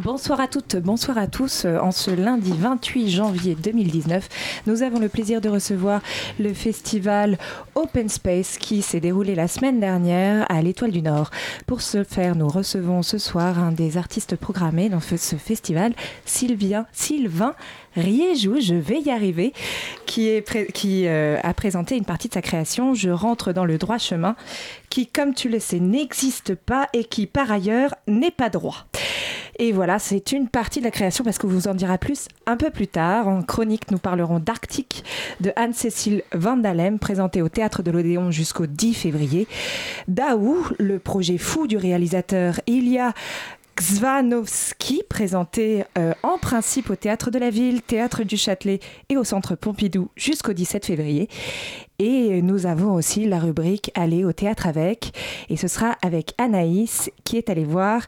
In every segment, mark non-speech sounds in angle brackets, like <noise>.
Bonsoir à toutes, bonsoir à tous. Euh, En ce lundi 28 janvier 2019, nous avons le plaisir de recevoir le festival Open Space qui s'est déroulé la semaine dernière à l'Étoile du Nord. Pour ce faire, nous recevons ce soir un des artistes programmés dans ce festival, Sylvien, Sylvain Riejou, je vais y arriver, qui euh, a présenté une partie de sa création, Je rentre dans le droit chemin, qui, comme tu le sais, n'existe pas et qui, par ailleurs, n'est pas droit. Et voilà, c'est une partie de la création parce que vous en dira plus un peu plus tard. En chronique, nous parlerons d'Arctique de Anne-Cécile Vandalem, présenté au Théâtre de l'Odéon jusqu'au 10 février. Daou, le projet fou du réalisateur Ilya Xvanovski, présenté euh, en principe au Théâtre de la Ville, Théâtre du Châtelet et au Centre Pompidou jusqu'au 17 février. Et nous avons aussi la rubrique Aller au théâtre avec. Et ce sera avec Anaïs qui est allée voir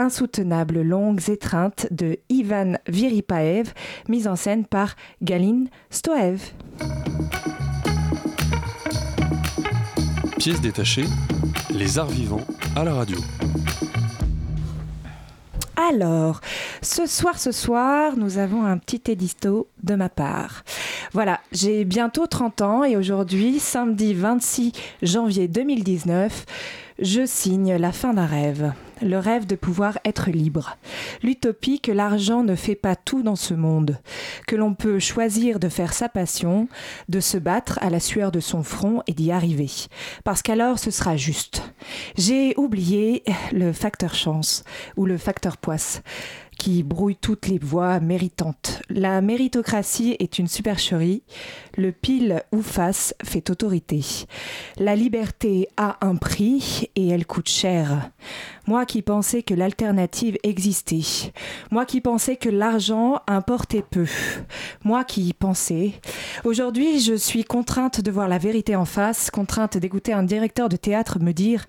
Insoutenables longues étreintes de Ivan Viripaev, mise en scène par Galine Stoev. Pièce détachée, les arts vivants à la radio. Alors, ce soir, ce soir, nous avons un petit édito de ma part. Voilà, j'ai bientôt 30 ans et aujourd'hui, samedi 26 janvier 2019, je signe la fin d'un rêve. Le rêve de pouvoir être libre. L'utopie que l'argent ne fait pas tout dans ce monde. Que l'on peut choisir de faire sa passion, de se battre à la sueur de son front et d'y arriver. Parce qu'alors ce sera juste. J'ai oublié le facteur chance ou le facteur poisse qui brouille toutes les voies méritantes. La méritocratie est une supercherie, le pile ou face fait autorité. La liberté a un prix et elle coûte cher. Moi qui pensais que l'alternative existait, moi qui pensais que l'argent importait peu, moi qui pensais. Aujourd'hui, je suis contrainte de voir la vérité en face, contrainte d'écouter un directeur de théâtre me dire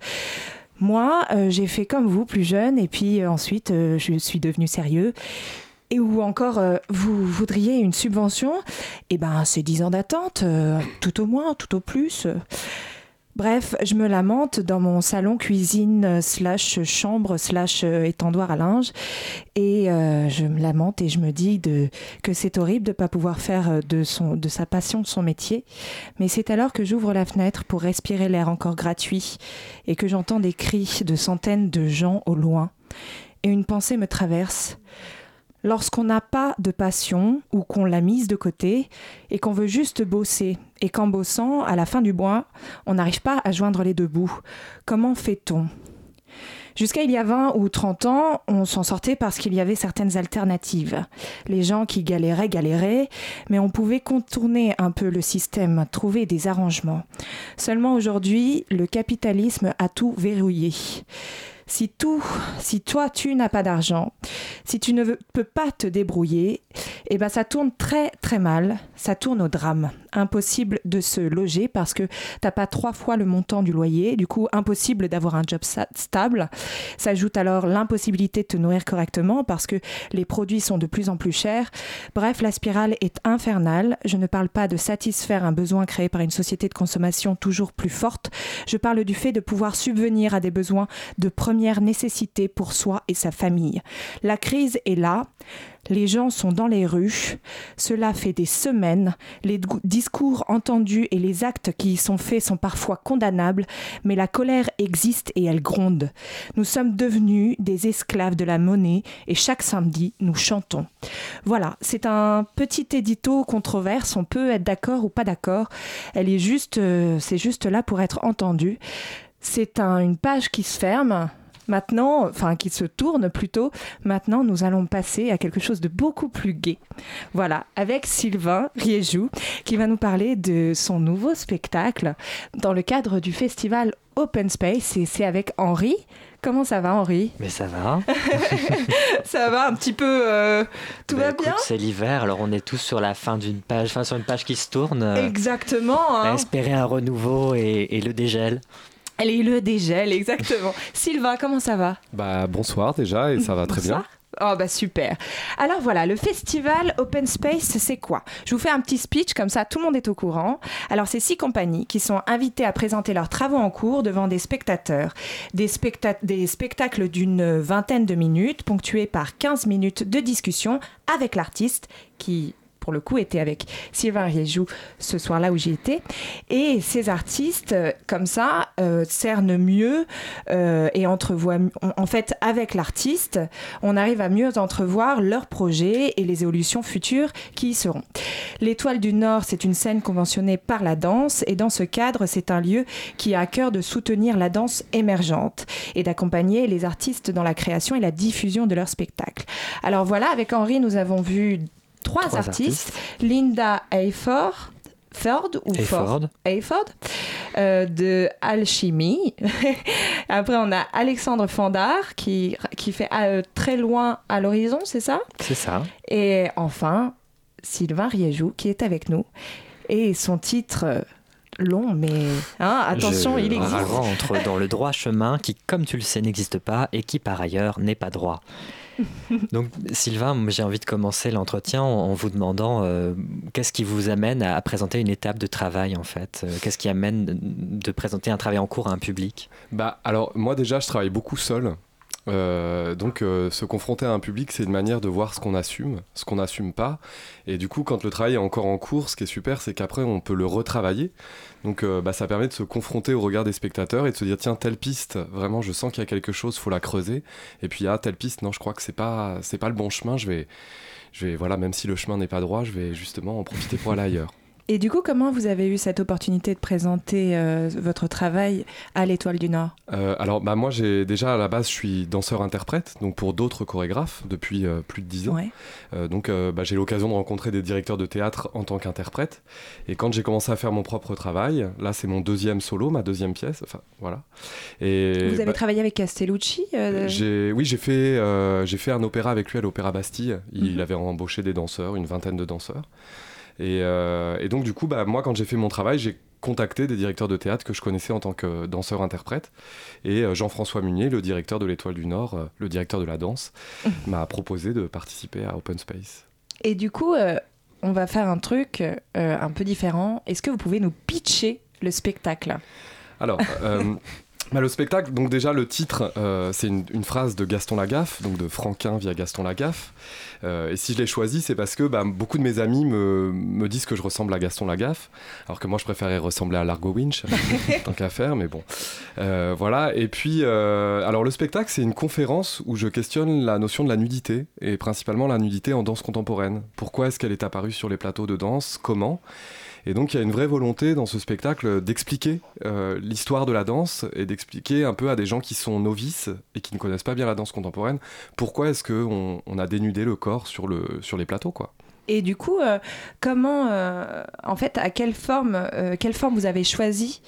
moi, euh, j'ai fait comme vous, plus jeune, et puis euh, ensuite, euh, je suis devenu sérieux. Et ou encore, vous voudriez une subvention? Eh ben, c'est 10 ans d'attente, tout au moins, tout au plus. Bref, je me lamente dans mon salon cuisine slash chambre slash euh, étendoir à linge et euh, je me lamente et je me dis que c'est horrible de ne pas pouvoir faire euh, de, son, de sa passion son métier. Mais c'est alors que j'ouvre la fenêtre pour respirer l'air encore gratuit et que j'entends des cris de centaines de gens au loin. Et une pensée me traverse. Lorsqu'on n'a pas de passion ou qu'on l'a mise de côté et qu'on veut juste bosser et qu'en bossant, à la fin du mois, on n'arrive pas à joindre les deux bouts, comment fait-on? Jusqu'à il y a 20 ou 30 ans, on s'en sortait parce qu'il y avait certaines alternatives. Les gens qui galéraient, galéraient, mais on pouvait contourner un peu le système, trouver des arrangements. Seulement aujourd'hui, le capitalisme a tout verrouillé. Si tout, si toi tu n'as pas d'argent, si tu ne veux- peux pas te débrouiller, eh ben ça tourne très très mal, ça tourne au drame. Impossible de se loger parce que t'as pas trois fois le montant du loyer, du coup impossible d'avoir un job stable. S'ajoute alors l'impossibilité de te nourrir correctement parce que les produits sont de plus en plus chers. Bref, la spirale est infernale. Je ne parle pas de satisfaire un besoin créé par une société de consommation toujours plus forte. Je parle du fait de pouvoir subvenir à des besoins de première nécessité pour soi et sa famille. La crise est là. Les gens sont dans les rues. Cela fait des semaines. Les discours entendus et les actes qui y sont faits sont parfois condamnables, mais la colère existe et elle gronde. Nous sommes devenus des esclaves de la monnaie et chaque samedi, nous chantons. Voilà, c'est un petit édito controverse. On peut être d'accord ou pas d'accord. Elle est juste, euh, c'est juste là pour être entendue. C'est un- une page qui se ferme. Maintenant, enfin qui se tourne plutôt, maintenant nous allons passer à quelque chose de beaucoup plus gai. Voilà, avec Sylvain Riejou qui va nous parler de son nouveau spectacle dans le cadre du festival Open Space et c'est avec Henri. Comment ça va Henri? Mais ça va. <laughs> Ça va un petit peu euh, Tout Bah, va écoute, bien C'est l'hiver, alors on est tous sur la fin d'une page, enfin sur une page qui se tourne. euh, Exactement. à hein. espérer un renouveau et, et le dégel. Allez, le dégel, exactement. <laughs> Sylvain, comment ça va Bah bonsoir déjà et ça va très Bonsoir. bien. Oh bah super. Alors voilà, le festival Open Space, c'est quoi? Je vous fais un petit speech, comme ça tout le monde est au courant. Alors c'est six compagnies qui sont invitées à présenter leurs travaux en cours devant des spectateurs. Des, specta- des spectacles d'une vingtaine de minutes, ponctués par 15 minutes de discussion avec l'artiste qui... Pour le coup, était avec Sylvain Riejou ce soir-là où j'y étais. Et ces artistes, euh, comme ça, euh, cernent mieux euh, et entrevoient. En en fait, avec l'artiste, on arrive à mieux entrevoir leurs projets et les évolutions futures qui y seront. L'Étoile du Nord, c'est une scène conventionnée par la danse et dans ce cadre, c'est un lieu qui a à cœur de soutenir la danse émergente et d'accompagner les artistes dans la création et la diffusion de leurs spectacles. Alors voilà, avec Henri, nous avons vu trois, Trois artistes. Linda Ayford, Ford ou Ford? Hayford. Hayford, euh, de Alchimie. <laughs> Après, on a Alexandre Fandard qui, qui fait euh, très loin à l'horizon, c'est ça? C'est ça. Et enfin, Sylvain Riejou qui est avec nous. Et son titre euh, long, mais hein, attention, Je il existe. rentre dans le droit chemin qui, comme tu le sais, n'existe pas et qui, par ailleurs, n'est pas droit. <laughs> Donc, Sylvain, j'ai envie de commencer l'entretien en, vous demandant euh, qu'est-ce qui vous amène à, à présenter une étape de travail, en fait? Euh, Qu'est-ce qui amène de, de présenter un travail en cours à un public? Bah alors moi déjà je travaille beaucoup seul. Euh, donc euh, se confronter à un public c'est une manière de voir ce qu'on assume, ce qu'on n'assume pas. Et du coup quand le travail est encore en cours, ce qui est super c'est qu'après on peut le retravailler. Donc euh, bah, ça permet de se confronter au regard des spectateurs et de se dire tiens telle piste vraiment je sens qu'il y a quelque chose, faut la creuser. Et puis ah telle piste non je crois que c'est pas c'est pas le bon chemin, je vais je vais voilà même si le chemin n'est pas droit, je vais justement en profiter pour aller ailleurs. Et du coup, comment vous avez eu cette opportunité de présenter euh, votre travail à l'Étoile du Nord? Euh, alors bah moi j'ai déjà à la base je suis danseur-interprète donc pour d'autres chorégraphes depuis euh, plus de 10 ans. Ouais. Donc bah, j'ai l'occasion de rencontrer des directeurs de théâtre en tant qu'interprète. Et quand j'ai commencé à faire mon propre travail, là c'est mon deuxième solo, ma deuxième pièce. Enfin voilà. Et Vous avez bah, travaillé avec Castellucci j'ai, oui, j'ai fait, j'ai fait un opéra avec lui à l'Opéra Bastille. Il Mhm. avait embauché des danseurs, une vingtaine de danseurs. Et, euh, et donc, du coup, bah, moi, quand j'ai fait mon travail, j'ai contacté des directeurs de théâtre que je connaissais en tant que danseur-interprète. Et euh, Jean-François Munier, le directeur de l'Étoile du Nord, euh, le directeur de la danse, <laughs> m'a proposé de participer à Open Space. Et du coup, euh, on va faire un truc euh, un peu différent. Est-ce que vous pouvez nous pitcher le spectacle? Alors, <laughs> bah, le spectacle, donc déjà le titre, euh, c'est une, une phrase de Gaston Lagaffe, donc de Franquin via Gaston Lagaffe. Euh, et si je l'ai choisi, c'est parce que bah, beaucoup de mes amis me, me disent que je ressemble à Gaston Lagaffe, alors que moi je préférais ressembler à Largo Winch, <laughs> tant qu'à faire, mais bon. Euh, voilà, et puis, euh, alors le spectacle, c'est une conférence où je questionne la notion de la nudité, et principalement la nudité en danse contemporaine. Pourquoi est-ce qu'elle est apparue sur les plateaux de danse? Comment? Et donc il y a une vraie volonté dans ce spectacle d'expliquer euh, l'histoire de la danse et d'expliquer un peu à des gens qui sont novices et qui ne connaissent pas bien la danse contemporaine pourquoi est-ce qu'on on a dénudé le corps sur, le, sur les plateaux quoi. Et du coup, euh, comment, euh, en fait, à quelle forme, euh, quelle forme vous avez choisi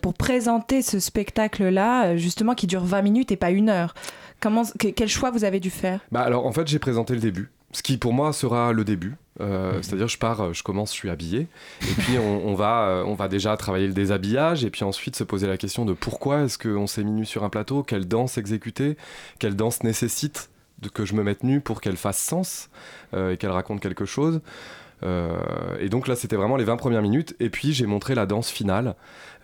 pour présenter ce spectacle-là, justement, qui dure 20 minutes et pas une heure? Comment, que- quel choix vous avez dû faire? Bah alors en fait j'ai présenté le début, ce qui pour moi sera le début. Euh, Mhm. C'est-à-dire je pars, euh, je commence, je suis habillé, et puis on, on va, euh, on va déjà travailler le déshabillage, et puis ensuite se poser la question de pourquoi est-ce qu'on s'est mis nu sur un plateau, quelle danse exécuter, quelle danse nécessite de que je me mette nu pour qu'elle fasse sens euh, et qu'elle raconte quelque chose. Euh, et donc là c'était vraiment les 20 premières minutes, et puis j'ai montré la danse finale,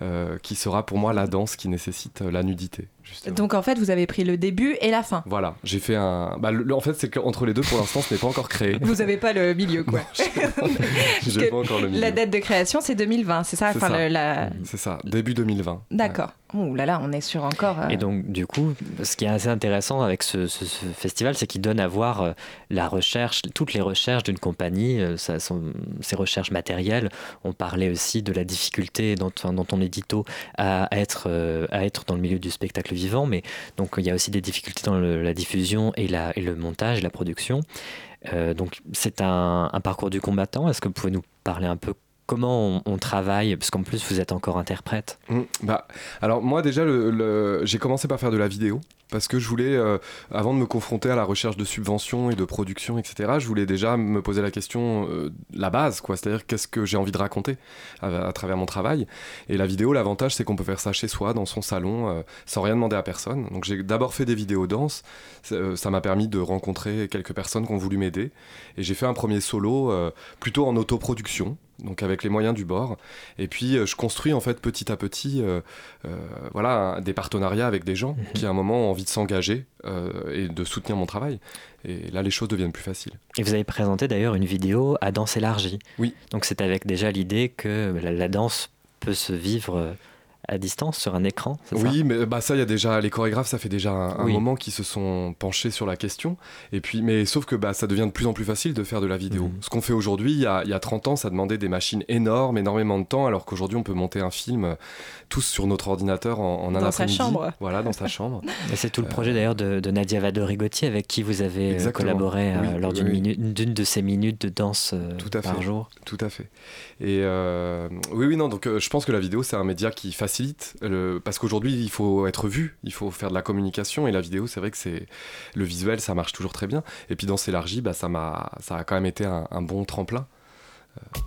euh, qui sera pour moi la danse qui nécessite la nudité. Justement. Donc, en fait, vous avez pris le début et la fin. Voilà, j'ai fait un. Bah, le- le- en fait, c'est qu'entre les deux, pour l'instant, ce n'est pas encore créé. Vous n'avez pas le milieu, quoi. <laughs> J'ai pas encore le milieu. La date de création, c'est 2020, c'est ça, enfin, ça. la... C'est ça, début 2020. D'accord. Ouh là là, on est sur encore. euh, Et donc, du coup, ce qui est assez intéressant avec ce, festival, c'est qu'il donne à voir euh, la recherche, toutes les recherches d'une compagnie, euh, ça, ses recherches matérielles. On parlait aussi de la difficulté dans, dans ton édito à être, à être dans le milieu du spectacle vivant, mais donc il y a aussi des difficultés dans la diffusion et, le montage, la production. Donc c'est un, un parcours du combattant. Est-ce que vous pouvez nous parler un peu comment on, travaille Parce qu'en plus, vous êtes encore interprète. Mmh, bah, alors moi déjà, j'ai commencé par faire de la vidéo parce que je voulais, euh, avant de me confronter à la recherche de subventions et de production, etc., je voulais déjà me poser la question, euh, la base, quoi, c'est-à-dire qu'est-ce que j'ai envie de raconter à, travers mon travail. Et la vidéo, l'avantage, c'est qu'on peut faire ça chez soi, dans son salon, euh, sans rien demander à personne. Donc j'ai d'abord fait des vidéos danse, ça m'a permis de rencontrer quelques personnes qui ont voulu m'aider, et j'ai fait un premier solo plutôt en autoproduction donc avec les moyens du bord. Et puis euh, je construis en fait petit à petit euh, euh, voilà, des partenariats avec des gens mhm. qui à un moment ont envie de s'engager et de soutenir mon travail. Et là les choses deviennent plus faciles. Et vous avez présenté d'ailleurs une vidéo à danse élargie. Oui. Donc c'est avec déjà l'idée que la danse peut se vivre à distance sur un écran Oui, mais bah ça, il y a déjà les chorégraphes, ça fait déjà un, moment qu'ils se sont penchés sur la question. Et puis, mais sauf que bah, ça devient de plus en plus facile de faire de la vidéo. Mhm. Ce qu'on fait aujourd'hui, il y, a, il y, a, 30 ans, ça demandait des machines énormes, énormément de temps, alors qu'aujourd'hui, on peut monter un film euh, tous sur notre ordinateur en, en un après-midi. Dans sa chambre. Voilà, dans sa chambre. <laughs> Et c'est tout le projet d'ailleurs de, Nadia Vado-Rigotti avec qui vous avez euh, collaboré euh, lors d'une de ces minutes de danse tout à par fait. jour. Tout à fait. Et oui, oui, non. Donc, je pense que la vidéo, c'est un média qui facilite parce qu'aujourd'hui il faut être vu, il faut faire de la communication et la vidéo c'est vrai que c'est le visuel ça marche toujours très bien et puis dans s'élargit bah, ça m'a ça a quand même été un, bon tremplin. Euh,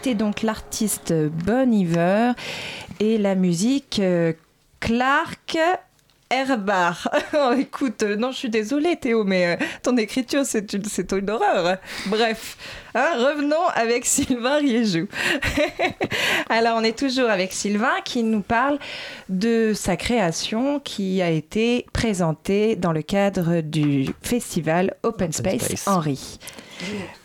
C'était donc l'artiste Bon Iver et la musique euh, Clark Herbar. <laughs> Oh, écoute, euh, non, je suis désolée Théo, mais euh, ton écriture, c'est une, c'est une horreur. Bref, hein, revenons avec <laughs> Sylvain Riéjou. <laughs> Alors, on est toujours avec Sylvain qui nous parle de sa création qui a été présentée dans le cadre du festival Open Space, Space. Henri.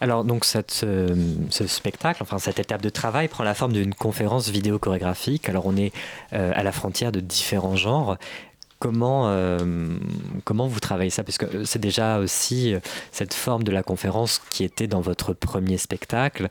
Alors donc cette, euh, ce spectacle, enfin cette étape de travail prend la forme d'une conférence vidéo chorégraphique. Alors on est euh, à la frontière de différents genres. Comment, euh, comment vous travaillez ça? Parce que c'est déjà aussi cette forme de la conférence qui était dans votre premier spectacle.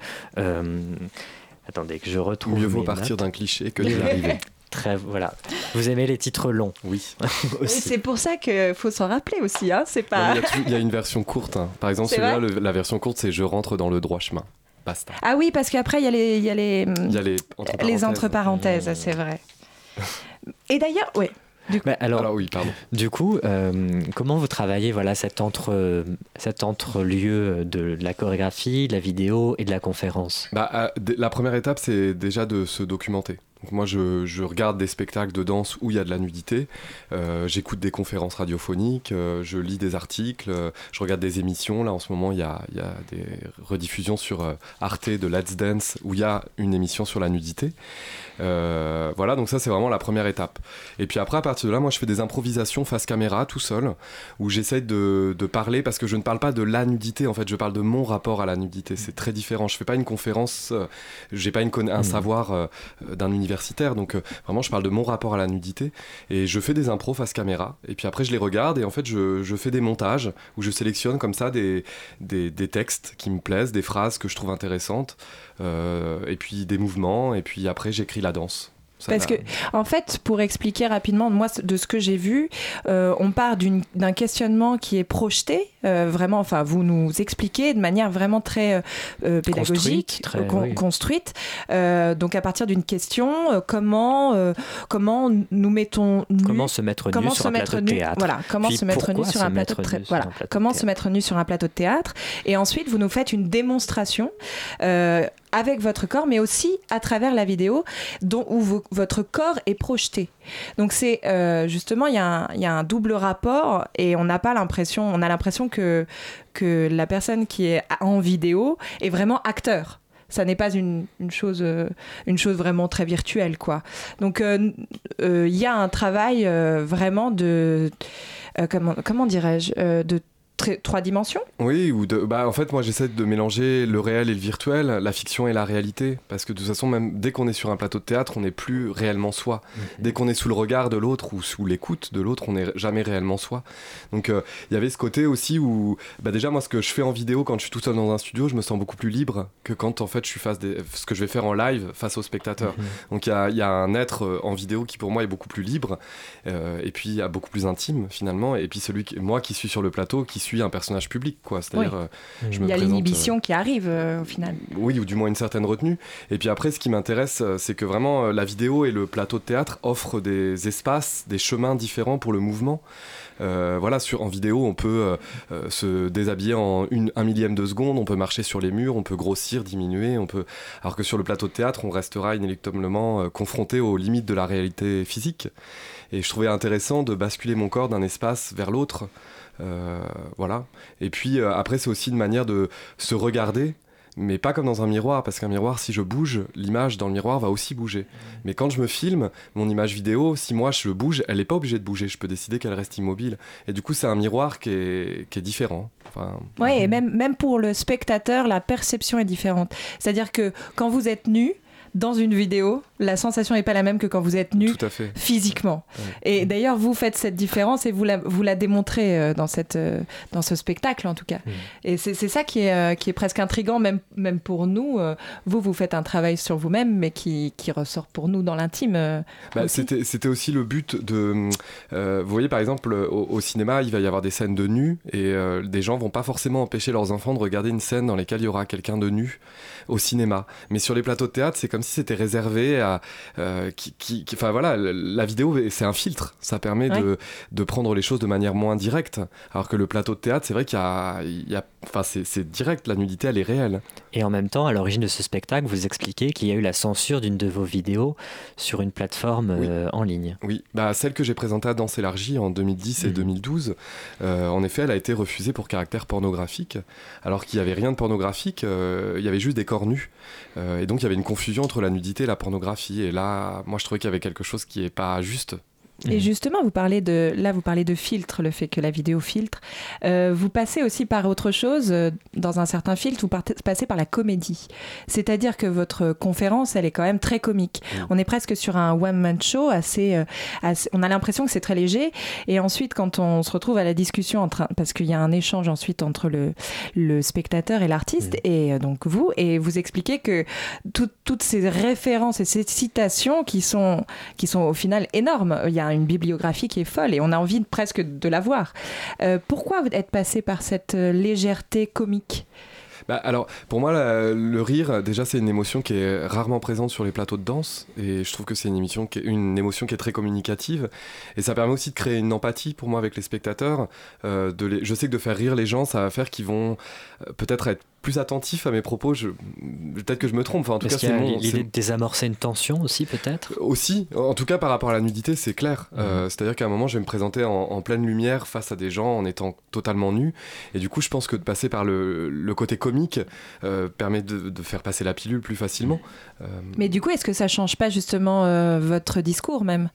Attendez que je retrouve. Mieux vaut partir d'un cliché que d'y arriver. <laughs> Très voilà. Vous aimez les titres longs Oui. <laughs> C'est pour ça qu'il faut s'en rappeler aussi. Hein, c'est pas... Il y, a y une version courte. hein. Par exemple, celui-là, la version courte, c'est Je rentre dans le droit chemin. Basta. Ah oui, parce qu'après, il y a les, il y a les, y a les entre les parenthèses. entre parenthèses, c'est vrai. Et d'ailleurs, oui. Mais alors, Alors oui, pardon. Du coup, euh, comment vous travaillez voilà, cet, entre, cet entre-lieu de la chorégraphie, de la vidéo et de la conférence? Bah, euh, la première étape, c'est déjà de se documenter. Donc moi, je, je regarde des spectacles de danse où il y a de la nudité, euh, j'écoute des conférences radiophoniques, euh, je lis des articles, euh, je regarde des émissions. Là, en ce moment, il y a, il y a des rediffusions sur Arte de Let's Dance où il y a une émission sur la nudité. Voilà, donc ça, c'est vraiment la première étape. Et puis après, à partir de là, moi, je fais des improvisations face caméra, tout seul, où j'essaye de, de parler, parce que je ne parle pas de la nudité, en fait, je parle de mon rapport à la nudité. C'est très différent. Je fais pas une conférence, j'ai pas une un Mhm. savoir d'un universitaire, donc euh, vraiment, je parle de mon rapport à la nudité. Et je fais des impros face caméra, et puis après, je les regarde, et en fait, je, je fais des montages, où je sélectionne comme ça des, des, des textes qui me plaisent, des phrases que je trouve intéressantes, euh, et puis des mouvements, et puis après, j'écris la danse. Ça, Parce que, en fait, pour expliquer rapidement, moi, de ce que j'ai vu, euh, on part d'un questionnement qui est projeté, euh, vraiment, enfin, vous nous expliquez de manière vraiment très euh, euh, pédagogique, Construite, très, con- oui. construite. Donc, à partir d'une question, comment, comment nous mettons nu Comment se mettre nu comment sur se un plateau de nu théâtre voilà comment Puis se mettre nu sur un plateau de nu sur voilà comment se théâtre mettre nu sur un plateau de théâtre et ensuite vous nous faites une démonstration avec votre corps mais aussi à travers la vidéo dont où vo- votre corps est projeté donc c'est euh, justement il y, a un- il y a un double rapport et on n'a pas l'impression on a l'impression que la personne qui est en vidéo est vraiment acteur ça n'est pas une, chose, euh, une chose vraiment très virtuelle, quoi. Donc, euh, euh, il y a un travail vraiment de, comment, comment dirais-je, très- trois dimensions. Oui, ou de, bah, en fait, moi j'essaie de mélanger le réel et le virtuel, la fiction et la réalité. Parce que de toute façon, même dès qu'on est sur un plateau de théâtre, on n'est plus réellement soi. Dès qu'on est sous le regard de l'autre ou sous l'écoute de l'autre, on n'est jamais réellement soi. Donc euh, il y avait ce côté aussi où, bah, déjà, moi ce que je fais en vidéo quand je suis tout seul dans un studio, je me sens beaucoup plus libre que quand en fait je suis face des, ce que je vais faire en live face aux spectateurs. Mhm. Donc il y a, y a un être euh, en vidéo qui pour moi est beaucoup plus libre euh, et puis euh, beaucoup plus intime finalement. Et puis celui moi qui suis sur le plateau, qui suis un personnage public quoi. C'est-à-dire Oui. euh, Il y a l'inhibition qui arrive euh, au final. oui, ou du moins une certaine retenue. Et puis après, ce qui m'intéresse, euh, c'est que vraiment euh, la vidéo et le plateau de théâtre offrent des espaces, des chemins différents pour le mouvement. Euh, voilà, sur, en vidéo, on peut euh, euh, se déshabiller en une, un millième de seconde, on peut marcher sur les murs, on peut grossir, diminuer, on peut... alors que sur le plateau de théâtre, on restera inéluctablement euh, confronté aux limites de la réalité physique. Et je trouvais intéressant de basculer mon corps d'un espace vers l'autre. Euh, voilà. Et puis euh, après, c'est aussi une manière de se regarder mais pas comme dans un miroir, parce qu'un miroir, si je bouge, l'image dans le miroir va aussi bouger. Mais quand je me filme, mon image vidéo, si moi je bouge, elle n'est pas obligée de bouger, je peux décider qu'elle reste immobile. Et du coup, c'est un miroir qui est, qui est différent. Enfin, Oui, et même, même pour le spectateur, la perception est différente. C'est-à-dire que quand vous êtes nu, dans une vidéo, la sensation n'est pas la même que quand vous êtes nu tout à fait. physiquement. Ouais. Et d'ailleurs, vous faites cette différence et vous la, vous la démontrez euh, dans, cette, euh, dans ce spectacle, en tout cas. Mm. Et c'est c'est ça qui est, euh, qui est presque intriguant, même, même pour nous. Vous, vous faites un travail sur vous-même, mais qui, qui ressort pour nous dans l'intime. Bah, c'était, c'était aussi le but de. euh, vous voyez, par exemple, au, au cinéma, il va y avoir des scènes de nu et euh, des gens vont pas forcément empêcher leurs enfants de regarder une scène dans laquelle il y aura quelqu'un de nu au cinéma. Mais sur les plateaux de théâtre, c'est comme si c'était réservé à euh, qui, qui, enfin voilà, la vidéo c'est un filtre, ça permet de, de, prendre les choses de manière moins directe, alors que le plateau de théâtre, c'est vrai qu'il y a, il y a enfin c'est direct, la nudité elle est réelle. Et en même temps, à l'origine de ce spectacle, vous expliquez qu'il y a eu la censure d'une de vos vidéos sur une plateforme euh, en ligne. Oui, bah celle que j'ai présentée à Danse élargie en 2010 et 2012, mhm. en effet, elle a été refusée pour caractère pornographique, alors qu'il n'y avait rien de pornographique, il y avait juste des corps nus. Euh, et donc il y avait une confusion entre la nudité et la pornographie. Et là, moi je trouvais qu'il y avait quelque chose qui n'est pas juste et mhm. justement, vous parlez de là, vous parlez de filtre, le fait que la vidéo filtre. Euh, vous passez aussi par autre chose. Euh, dans un certain filtre, vous passez par la comédie. C'est-à-dire que votre conférence, elle est quand même très comique. On est presque sur un one-man show, euh, assez, On a l'impression que c'est très léger. Et ensuite, quand on se retrouve à la discussion, entre, parce qu'il y a un échange ensuite entre le, le spectateur et l'artiste, mhm. et donc vous, et vous expliquez que toutes ces références et ces citations qui sont, qui sont au final énormes. Il y a une bibliographie qui est folle et on a envie de, presque de la voir. Euh, pourquoi être passé par cette euh, légèreté comique? Bah, alors, pour moi, le rire, déjà, c'est une émotion qui est rarement présente sur les plateaux de danse. Et je trouve que c'est une, une émotion qui est très communicative. Et ça permet aussi de créer une empathie pour moi avec les spectateurs. Euh, de je sais que de faire rire les gens, ça va faire qu'ils vont peut-être être plus attentif à mes propos. Je... Peut-être que je me trompe. Enfin, en tout cas, c'est l'idée de désamorcer une tension aussi, peut-être? Aussi, en tout cas par rapport à la nudité, c'est clair. Mhm. Euh, c'est-à-dire qu'à un moment, je vais me présenter en, pleine lumière face à des gens en étant totalement nu. Et du coup, je pense que de passer par le, côté comique euh, permet de, faire passer la pilule plus facilement. Euh, Mais du coup, est-ce que ça change pas justement votre discours même?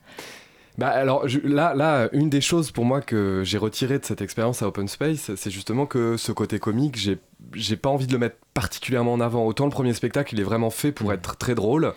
Bah alors là, là, une des choses pour moi que j'ai retiré de cette expérience à Open Space, c'est justement que ce côté comique, j'ai j'ai pas envie de le mettre particulièrement en avant. Autant le premier spectacle, il est vraiment fait pour mm. être très drôle,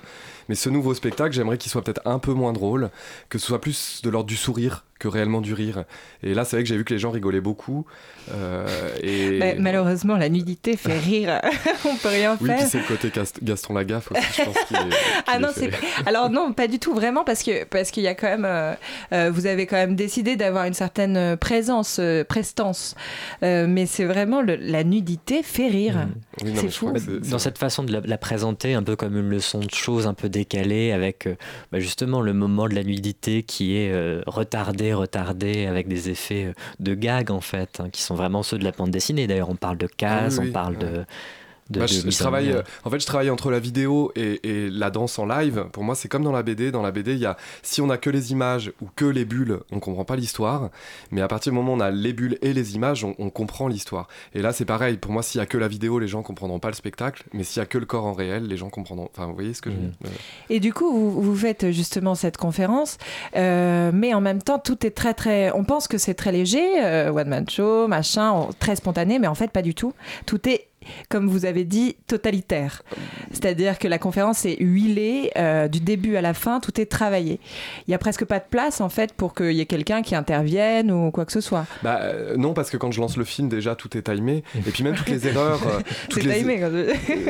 mais ce nouveau spectacle, j'aimerais qu'il soit peut-être un peu moins drôle, que ce soit plus de l'ordre du sourire que réellement du rire. Et là, c'est vrai que j'ai vu que les gens rigolaient beaucoup. Euh, et... Bah, malheureusement, la nudité fait <laughs> rire. <laughs> On peut rien faire. Oui, c'est le côté Gaston Lagaffe aussi, je pense. Qu'il est, ah non, c'est alors non, pas du tout vraiment parce que parce qu'il y a quand même, euh, euh, vous avez quand même décidé d'avoir une certaine présence, prestance. mais c'est vraiment la nudité fait rire. Mmh. c'est fou. Dans cette façon de la, présenter, un peu comme une leçon de choses, un peu décalée, avec bah, justement le moment de la nudité qui est retardé retardé, avec des effets euh, de gag en fait, hein, qui sont vraiment ceux de la bande dessinée. D'ailleurs, on parle de casse, on parle de bah, je, travaille, euh, en fait, je travaille entre la vidéo et, la danse en live. Pour moi, c'est comme dans la BD. Dans la BD, il y a, si on a que les images ou que les bulles, on comprend pas l'histoire. Mais à partir du moment où on a les bulles et les images, on, comprend l'histoire. Et là, c'est pareil. Pour moi, s'il y a que la vidéo, les gens comprendront pas le spectacle. Mais s'il y a que le corps en réel, les gens comprendront. Enfin, vous voyez ce que je veux mmh. Et du coup, vous, vous, faites justement cette conférence, euh, mais en même temps, tout est très très. On pense que c'est très léger, euh, one man show, machin, très spontané, mais en fait, pas du tout. Tout est comme vous avez dit, totalitaire. C'est-à-dire que la conférence est huilée euh, du début à la fin, tout est travaillé. Il n'y a presque pas de place en fait pour qu'il y ait quelqu'un qui intervienne ou quoi que ce soit. Bah euh, non, parce que quand je lance le film, déjà tout est timé. Et puis même toutes les <laughs> erreurs. Euh, toutes, les, timé,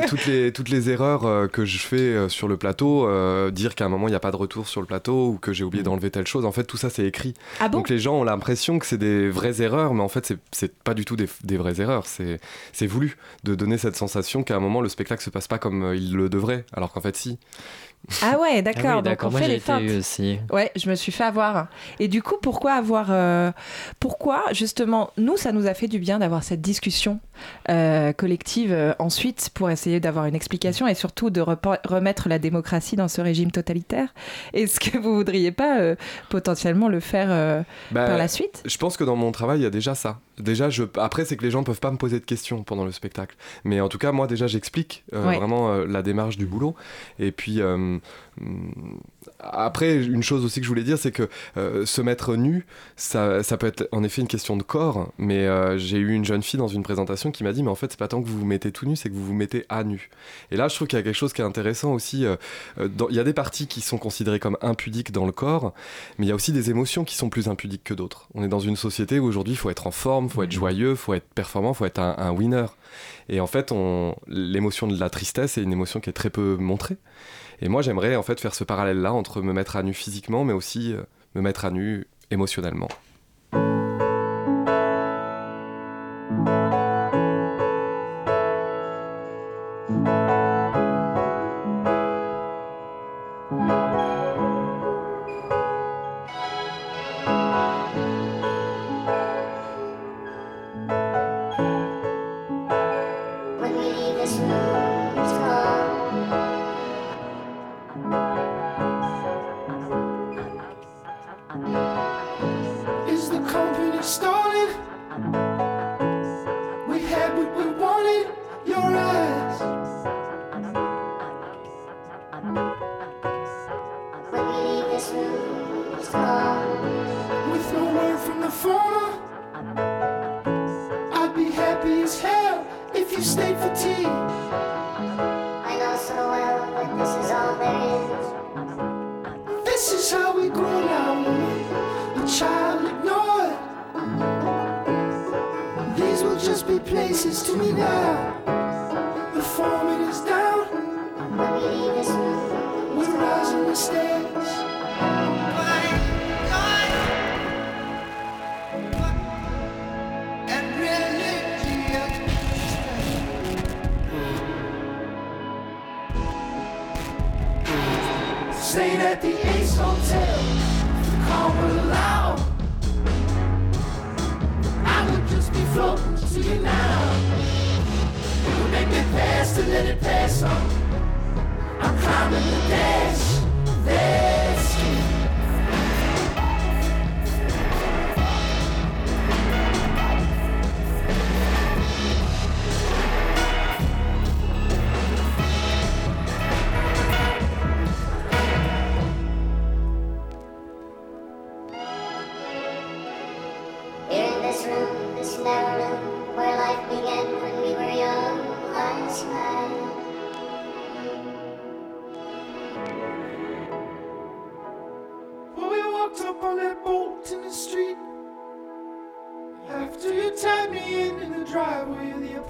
toutes, les, toutes les erreurs que je fais sur le plateau, dire qu'à un moment il n'y a pas de retour sur le plateau ou que j'ai oublié d'enlever telle chose, en fait tout ça c'est écrit. Ah Donc les gens ont l'impression que c'est des vraies erreurs, mais en fait c'est pas du tout des, des vraies erreurs, c'est voulu de donner cette sensation qu'à un moment le spectacle se passe pas comme euh, il le devrait, alors qu'en fait si. Ah ouais, d'accord. Ah donc on fait les feintes. Aussi. Ouais, je me suis fait avoir. Et du coup, pourquoi avoir, euh, pourquoi justement, nous, ça nous a fait du bien d'avoir cette discussion euh, collective euh, ensuite pour essayer d'avoir une explication et surtout de remettre la démocratie dans ce régime totalitaire? Est-ce que vous voudriez pas potentiellement le faire bah, par la suite? Je pense que dans mon travail, il y a déjà ça. Déjà, je... après, c'est que les gens ne peuvent pas me poser de questions pendant le spectacle. Mais en tout cas, moi, déjà, j'explique vraiment la démarche du boulot. Et puis, Mm, après, une chose aussi que je voulais dire, c'est que euh, se mettre nu, ça, ça, peut être en effet une question de corps, mais euh, j'ai eu une jeune fille dans une présentation qui m'a dit, mais en fait, c'est pas tant que vous vous mettez tout nu, c'est que vous vous mettez à nu. Et là, je trouve qu'il y a quelque chose qui est intéressant aussi. Euh, il y a des parties qui sont considérées comme impudiques dans le corps, mais il y a aussi des émotions qui sont plus impudiques que d'autres. On est dans une société où aujourd'hui, il faut être en forme, il faut être mmh. joyeux, il faut être performant, il faut être un, un winner. Et en fait, l'émotion de la tristesse est une émotion qui est très peu montrée. Et moi, j'aimerais en fait faire ce parallèle-là entre me mettre à nu physiquement, mais aussi euh, me mettre à nu émotionnellement.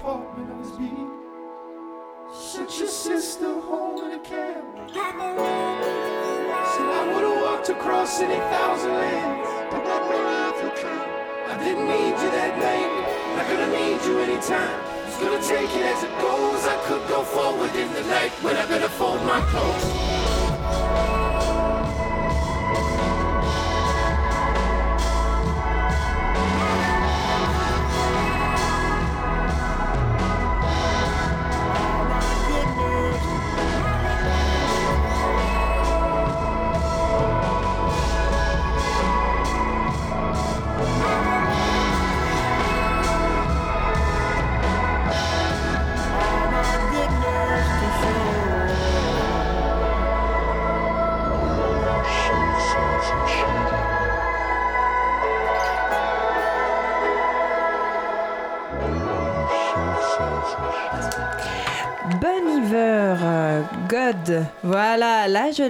Of apartment I was beat. Sent your sister home in a cab. Said I would have walked across any thousand lands. I didn't need you that night. Not gonna need you anytime. Just gonna take it as it goes. I could go forward in the night when I better fold my clothes.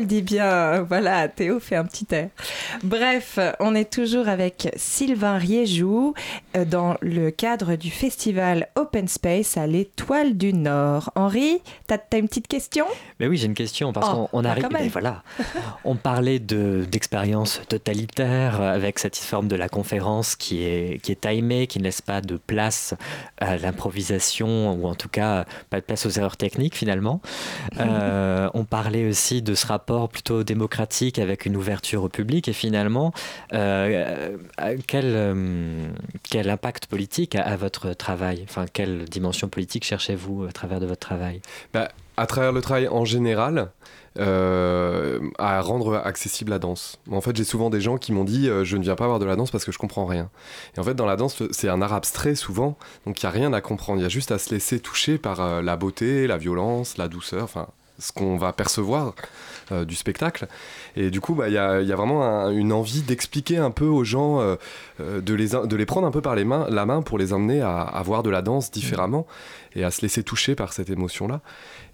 Le dis bien. <laughs> Voilà, Théo fait un petit air. Bref, on est toujours avec Sylvain Riéjou euh, dans le cadre du festival Open Space à l'Étoile du Nord. Henri, t'as as une petite question? Mais oui, j'ai une question parce Oh, qu'on on ah, arrive. mais voilà, <laughs> on parlait de d'expérience totalitaire avec cette forme de la conférence qui est qui est timée, qui ne laisse pas de place à l'improvisation ou en tout cas pas de place aux erreurs techniques finalement. <laughs> Euh, on parlait aussi de ce rapport plutôt démocratique avec une ouverture au public et finalement euh, euh, quel euh, quel impact politique a, votre travail? Enfin, quelle dimension politique cherchez-vous à travers de votre travail? Bah, à travers le travail en général, à rendre accessible la danse. En fait, j'ai souvent des gens qui m'ont dit je ne viens pas voir de la danse parce que je comprends rien. Et en fait, dans la danse, c'est un art abstrait souvent, donc il n'y a rien à comprendre. Il y a juste à se laisser toucher par la beauté, la violence, la douceur, ce qu'on va percevoir euh, du spectacle. Et du coup, bah, il y, a, y a vraiment un- une envie d'expliquer un peu aux gens, euh, euh, de, les, de les prendre un peu par les mains, la main pour les emmener à, voir de la danse différemment et à se laisser toucher par cette émotion-là.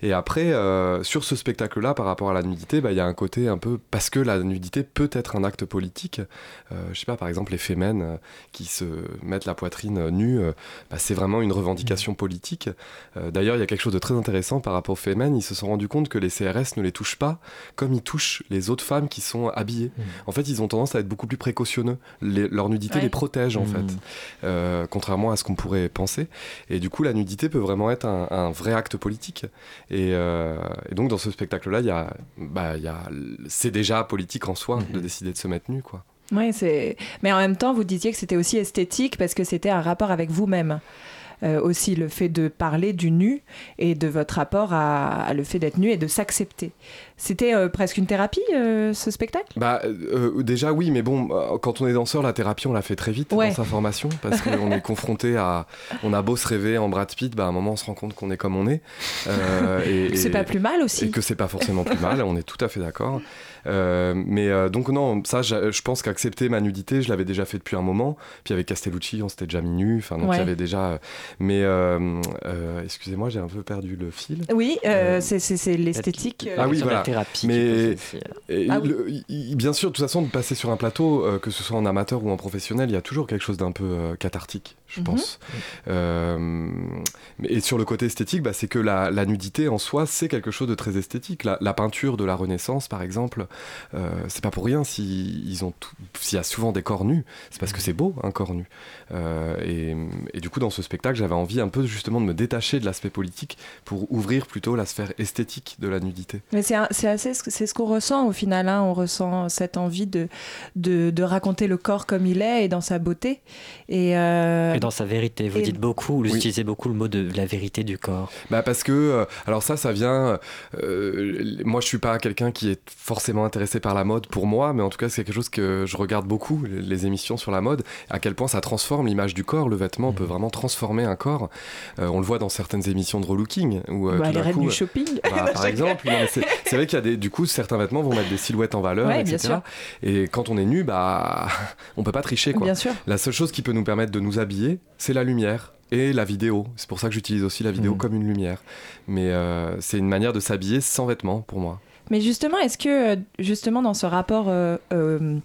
Et après, euh, sur ce spectacle-là, par rapport à la nudité, bah, il y a un côté un peu. Parce que la nudité peut être un acte politique. Euh, je sais pas, par exemple, les fémènes qui se mettent la poitrine nue, bah, c'est vraiment une revendication politique. D'ailleurs, il y a quelque chose de très intéressant par rapport aux fémènes. Ils se sont rendus compte que les CRS ne les touchent pas comme ils touchent les autres femmes qui sont habillées. En fait, ils ont tendance à être beaucoup plus précautionneux. Les- leur nudité Ouais. les protège, en Mhm. fait. Euh, contrairement à ce qu'on pourrait penser. Et du coup, la nudité peut vraiment être un, un vrai acte politique. Et, euh, et donc, dans ce spectacle-là, il y a, bah, il y a, c'est déjà politique en soi de décider de se mettre nu, quoi. Oui, c'est. Mais en même temps, vous disiez que c'était aussi esthétique parce que c'était un rapport avec vous-même. Euh, aussi le fait de parler du nu et de votre rapport à, à le fait d'être nu et de s'accepter. C'était euh, presque une thérapie, euh, ce spectacle? Bah, euh, déjà oui, mais bon, quand on est danseur, la thérapie, on la fait très vite Ouais. dans sa formation parce <laughs> qu'on est confronté à. On a beau se rêver en Brad Pitt, bah, à un moment, on se rend compte qu'on est comme on est. Et- C'est pas plus mal aussi. Et que c'est pas forcément plus mal, on est tout à fait d'accord. Mais donc non, ça, je, pense qu'accepter ma nudité, je l'avais déjà fait depuis un moment. Puis avec Castellucci, on s'était déjà mis nu. Enfin, donc Ouais. il y avait déjà. Mais excusez-moi, j'ai un peu perdu le fil. Oui, c'est- l'esthétique. Ah oui, voilà. Thérapie Mais euh. et Ah le- il- bien sûr, de toute façon, de passer sur un plateau, euh, que ce soit en amateur ou en professionnel, il y a toujours quelque chose d'un peu euh, cathartique, je Mhm. pense. Euh, et sur le côté esthétique, bah, c'est que la, la nudité en soi, c'est quelque chose de très esthétique. La, la peinture de la Renaissance, par exemple, euh, c'est pas pour rien si ils ont tout- s'il y a souvent des corps nus, c'est parce que c'est beau un corps nu. Euh, et, et du coup, dans ce spectacle, j'avais envie un peu justement de me détacher de l'aspect politique pour ouvrir plutôt la sphère esthétique de la nudité. Mais c'est un- c'est assez, c'est ce qu'on ressent au final. hein. On ressent cette envie de, de, de raconter le corps comme il est et dans sa beauté. Et, euh, Et dans sa vérité, vous et- dites beaucoup, vous Oui. utilisez beaucoup le mot de la vérité du corps. Bah parce que, euh, alors ça, ça vient. euh, moi, je suis pas quelqu'un qui est forcément intéressé par la mode pour moi, mais en tout cas, c'est quelque chose que je regarde beaucoup, les, émissions sur la mode, à quel point ça transforme l'image du corps. Le vêtement peut vraiment transformer un corps. Euh, on le voit dans certaines émissions de relooking. Où, euh, bah, les coup, du shopping. bah, <laughs> par exemple, non, mais c'est c'est vrai qu'il y a des, du coup, certains vêtements vont mettre des silhouettes en valeur, Ouais, bien etc. sûr. Et quand on est nu, bah, on peut pas tricher, quoi. Bien sûr. La seule chose qui peut nous permettre de nous habiller, c'est la lumière et la vidéo. C'est pour ça que j'utilise aussi la vidéo Mhm. comme une lumière. Mais euh, c'est une manière de s'habiller sans vêtements pour moi. Mais justement, est-ce que, justement, dans ce rapport euh, euh,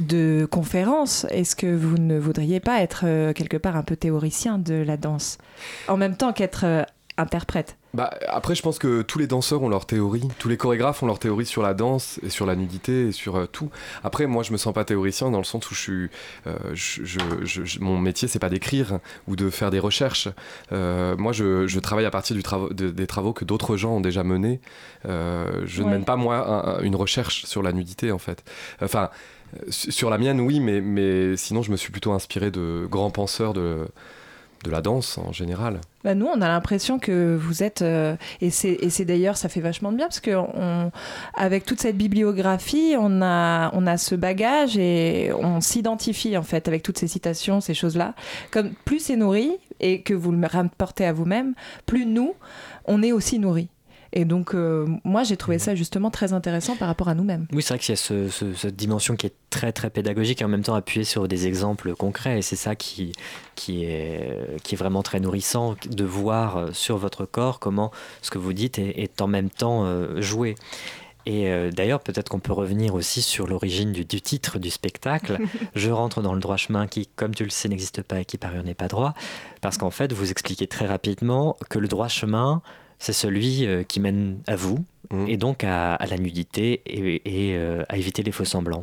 de conférence, est-ce que vous ne voudriez pas être quelque part un peu théoricien de la danse? En même temps qu'être interprète? Bah, après, je pense que tous les danseurs ont leur théorie, tous les chorégraphes ont leur théorie sur la danse et sur la nudité et sur euh, tout. Après, moi, je me sens pas théoricien dans le sens où je suis, euh, je, je- je- mon métier, c'est pas d'écrire ou de faire des recherches. Euh, moi, je, je travaille à partir du travo- de- des travaux que d'autres gens ont déjà menés. Euh, je ne mène pas moi un- un- une recherche sur la nudité, en fait. Enfin. euh, su- Sur la mienne, oui, mais, mais sinon, je me suis plutôt inspiré de grands penseurs de, de la danse en général. Bah, nous, on a l'impression que vous êtes, euh, et c'est d'ailleurs, ça fait vachement de bien, parce que avec toute cette bibliographie, on a, on a ce bagage et on s'identifie en fait avec toutes ces citations, ces choses-là. Comme plus c'est nourri et que vous le rapportez à vous-même, plus nous, on est aussi nourris. Et donc, euh, moi, j'ai trouvé ça justement très intéressant par rapport à nous-mêmes. Oui, c'est vrai qu'il y a ce- ce- cette dimension qui est très très pédagogique et en même temps appuyée sur des exemples concrets. Et c'est ça qui, qui, est, qui est vraiment très nourrissant de voir euh, sur votre corps comment ce que vous dites est, est en même temps euh, joué. Et euh, d'ailleurs, peut-être qu'on peut revenir aussi sur l'origine du, du titre du spectacle. <laughs> Je rentre dans le droit chemin qui, comme tu le sais, n'existe pas et qui par ailleurs n'est pas droit. Parce qu'en fait, vous expliquez très rapidement que le droit chemin, c'est celui euh, qui mène à vous, Mhm. et donc à, à la nudité et, et, euh, à éviter les faux semblants.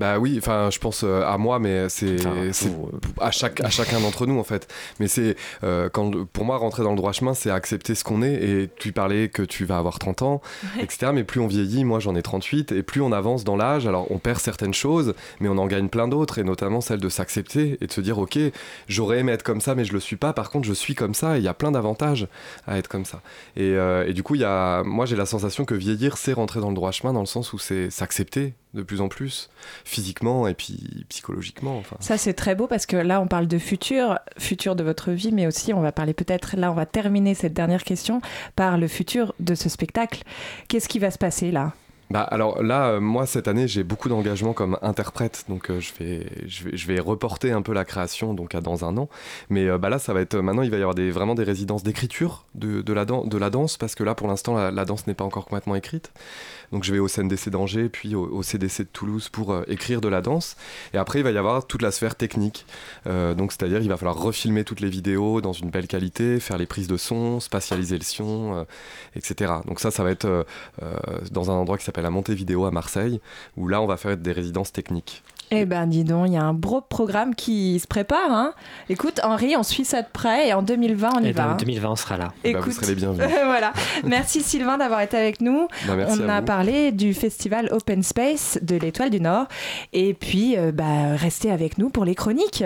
Bah oui, enfin, je pense euh, à moi, mais c'est euh, à chaque à chacun d'entre nous en fait. Mais c'est euh, quand pour moi rentrer dans le droit chemin, c'est accepter ce qu'on est. Et tu parlais que tu vas avoir 30 ans, etc. Mais plus on vieillit, moi j'en ai 38, et plus on avance dans l'âge, alors on perd certaines choses, mais on en gagne plein d'autres, et notamment celle de s'accepter et de se dire ok, j'aurais aimé être comme ça, mais je le suis pas. Par contre, je suis comme ça, et il y a plein d'avantages à être comme ça. Et, euh, et du coup, il y a, moi j'ai la sensation que vieillir, c'est rentrer dans le droit chemin, dans le sens où c'est s'accepter de plus en plus, physiquement et puis psychologiquement. Enfin. Ça, c'est très beau parce que là, on parle de futur, futur de votre vie, mais aussi, on va parler peut-être, là, on va terminer cette dernière question par le futur de ce spectacle. Qu'est-ce qui va se passer là? Bah alors là, euh, moi cette année, j'ai beaucoup d'engagement comme interprète, donc euh, je vais, je vais, je vais reporter un peu la création donc à dans un an. Mais euh, bah là, ça va être maintenant, il va y avoir des, vraiment des résidences d'écriture de, de la danse parce que là, pour l'instant, la, danse n'est pas encore complètement écrite. Donc je vais au CNDC d'Angers, puis au, au CDC de Toulouse pour écrire de la danse. Et après, il va y avoir toute la sphère technique. Donc c'est-à-dire, il va falloir refilmer toutes les vidéos dans une belle qualité, faire les prises de son, spatialiser le son, etc. Donc ça, ça va être dans un endroit qui s'appelle la Montée Vidéo à Marseille, où là, on va faire des résidences techniques. Eh ben, dis donc, il y a un gros programme qui se prépare. Hein. Écoute, Henri, on suit ça de près et en 2020, on y Et va. dans hein. 2020, on sera là. Eh ben, vous Écoute. serez les bienvenus. <laughs> voilà. Merci Sylvain d'avoir été avec nous. Bah, merci on à a vous. parlé du festival Open Space de l'Étoile du Nord. Et puis, euh, bah, restez avec nous pour les chroniques.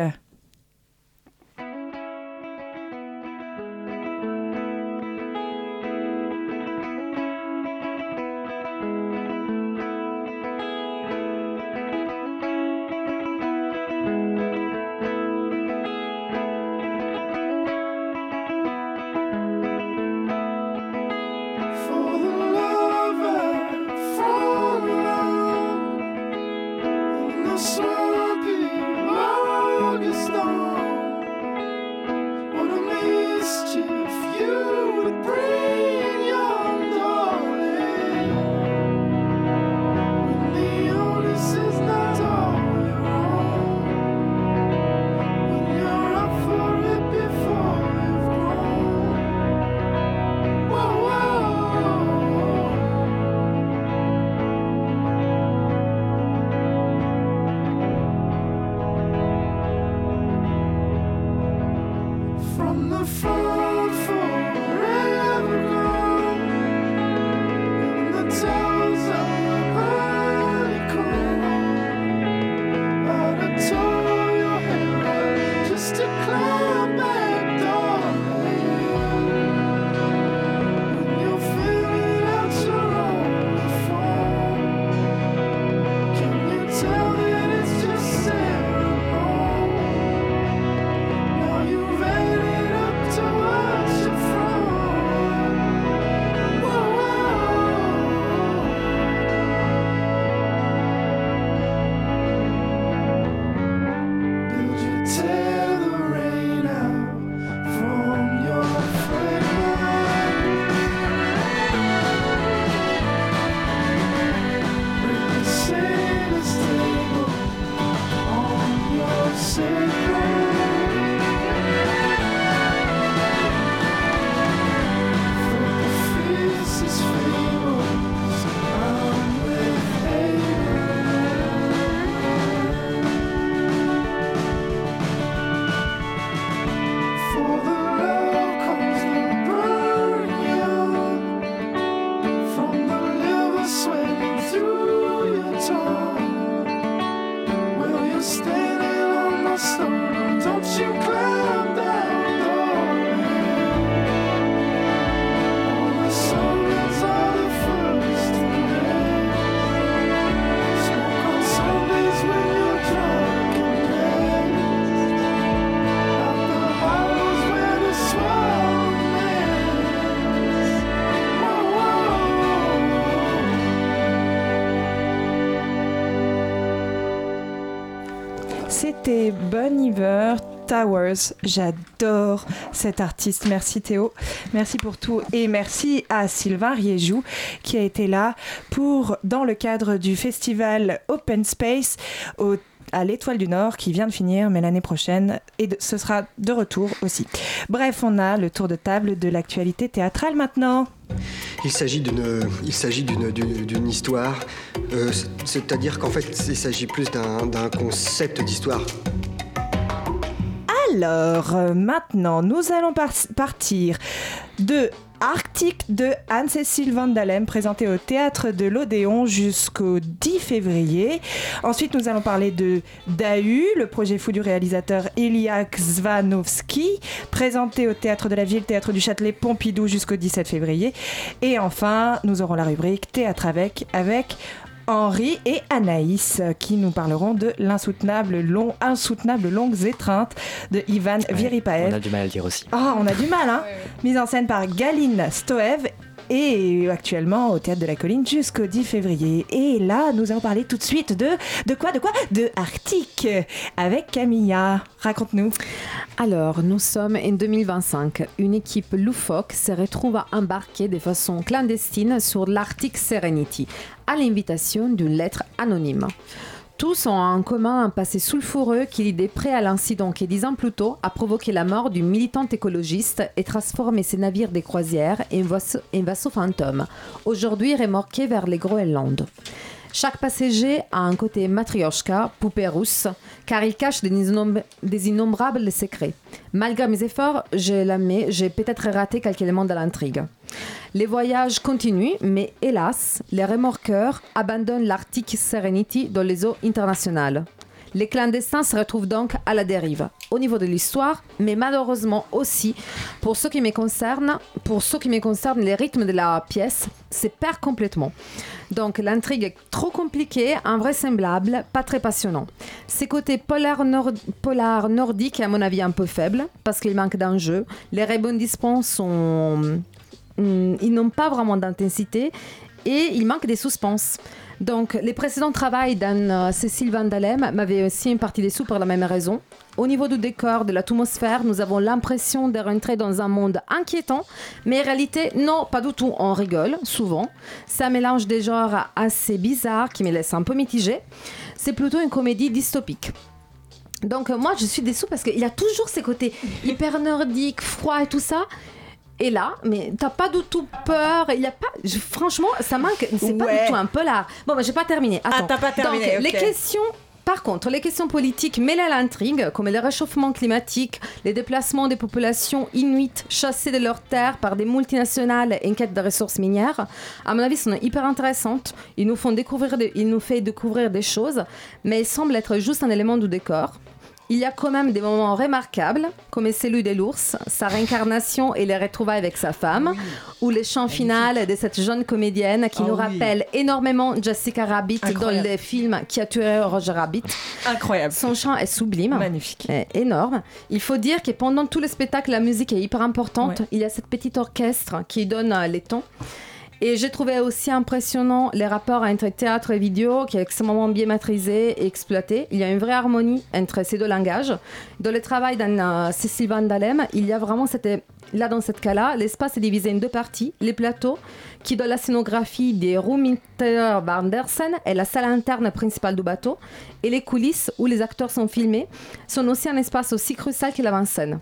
time. C'était Bon Iver Towers. J'adore cet artiste. Merci Théo. Merci pour tout. Et merci à Sylvain Riéjou qui a été là pour, dans le cadre du festival Open Space au à l'Étoile du Nord qui vient de finir, mais l'année prochaine, et de- ce sera de retour aussi. Bref, on a le tour de table de l'actualité théâtrale maintenant. Il s'agit d'une, il s'agit d'une, d'une, d'une histoire, euh, c'est-à-dire qu'en fait, il s'agit plus d'un, d'un concept d'histoire. Alors, euh, maintenant, nous allons par- partir de Arctique de Anne-Cécile Vandalem, présenté au théâtre de l'Odéon jusqu'au 10 février. Ensuite, nous allons parler de Dahu, le projet fou du réalisateur Elia Zvanovski, présenté au théâtre de la ville, théâtre du Châtelet, Pompidou jusqu'au 17 février. Et enfin, nous aurons la rubrique Théâtre avec, avec Henri et Anaïs qui nous parleront de l'insoutenable long, insoutenable longues étreintes de Ivan Ouais, Viripaev. On a du mal à le dire aussi. Ah, on a du mal, hein Mise en scène par Galine Stoev et actuellement au Théâtre de la Colline jusqu'au 10 février. Et là, nous allons parler tout de suite de... De quoi De quoi? De Arctique avec Camilla. Raconte-nous. Alors, nous sommes en 2025. Une équipe loufoque se retrouve embarquée de façon clandestine sur l'Arctic Serenity, à l'invitation d'une lettre anonyme. Tous ont en commun un passé sulfureux qui, l'idée près à l'incident qui, dix ans plus tôt, a provoqué la mort d'une militante écologiste et transformé ses navires des croisières en vaisseaux fantômes, aujourd'hui remorqués vers les Groenland. Chaque passager a un côté matrioshka, poupée rousse, car il cache des, innom- des innombrables secrets. Malgré mes efforts, j'ai peut-être raté quelques éléments de l'intrigue. Les voyages continuent, mais hélas, les remorqueurs abandonnent l'Arctic Serenity dans les eaux internationales. Les clandestins se retrouvent donc à la dérive, au niveau de l'histoire, mais malheureusement aussi, pour ce qui me concerne, pour ce qui me concerne, les rythmes de la pièce se perdent complètement. Donc l'intrigue est trop compliquée, invraisemblable, pas très passionnant. Ses côtés polar, nord- polar nordiques est à mon avis un peu faible, parce qu'il manque d'enjeu. Les rebondissements sont... hum, ils n'ont pas vraiment d'intensité et il manque des suspens. Donc, les précédents travaux d'Anne-Cécile Vandalem m'avaient aussi une partie déçue pour la même raison. Au niveau du décor, de l'atmosphère, nous avons l'impression de rentrer dans un monde inquiétant, mais en réalité, non, pas du tout. On rigole souvent. C'est un mélange des genres assez bizarre qui me laisse un peu mitigé. C'est plutôt une comédie dystopique. Donc euh, moi, je suis déçue parce qu'il y a toujours ces côtés hyper nordiques, froids et tout ça. Et là, mais t'as pas du tout peur. Il y a pas. je- franchement, ça manque. C'est pas Ouais. du tout un polar. Bon, bah, j'ai pas terminé. Ah, Attends. t'as pas terminé, Donc, les questions. Par contre, les questions politiques mêlées à l'intrigue, comme le réchauffement climatique, les déplacements des populations inuites chassées de leurs terres par des multinationales en quête de ressources minières, à mon avis, sont hyper intéressantes. Ils nous font découvrir, des, ils nous fait découvrir des choses, mais elles semblent être juste un élément du décor. Il y a quand même des moments remarquables, comme celui de l'ours, sa réincarnation et les retrouvailles avec sa femme, ou les chants finales de cette jeune comédienne qui Ah nous rappelle énormément Jessica Rabbit Incroyable. dans le film qui a tué Roger Rabbit. Incroyable. Son chant est sublime. Magnifique. Est énorme. Il faut dire que pendant tout le spectacle, la musique est hyper importante. Ouais. Il y a cette petite orchestre qui donne les tons. Et j'ai trouvé aussi impressionnant les rapports entre théâtre et vidéo, qui est extrêmement bien maîtrisé et exploité. Il y a une vraie harmonie entre ces deux langages. Dans le travail d'un euh, Cécile Van Dalem, il y a vraiment cette... Là, dans ce cas-là, l'espace est divisé en deux parties. Les plateaux, qui donnent la scénographie des Ruminter Bandersen et la salle interne principale du bateau, et les coulisses où les acteurs sont filmés, sont aussi un espace aussi crucial que l'avant-scène.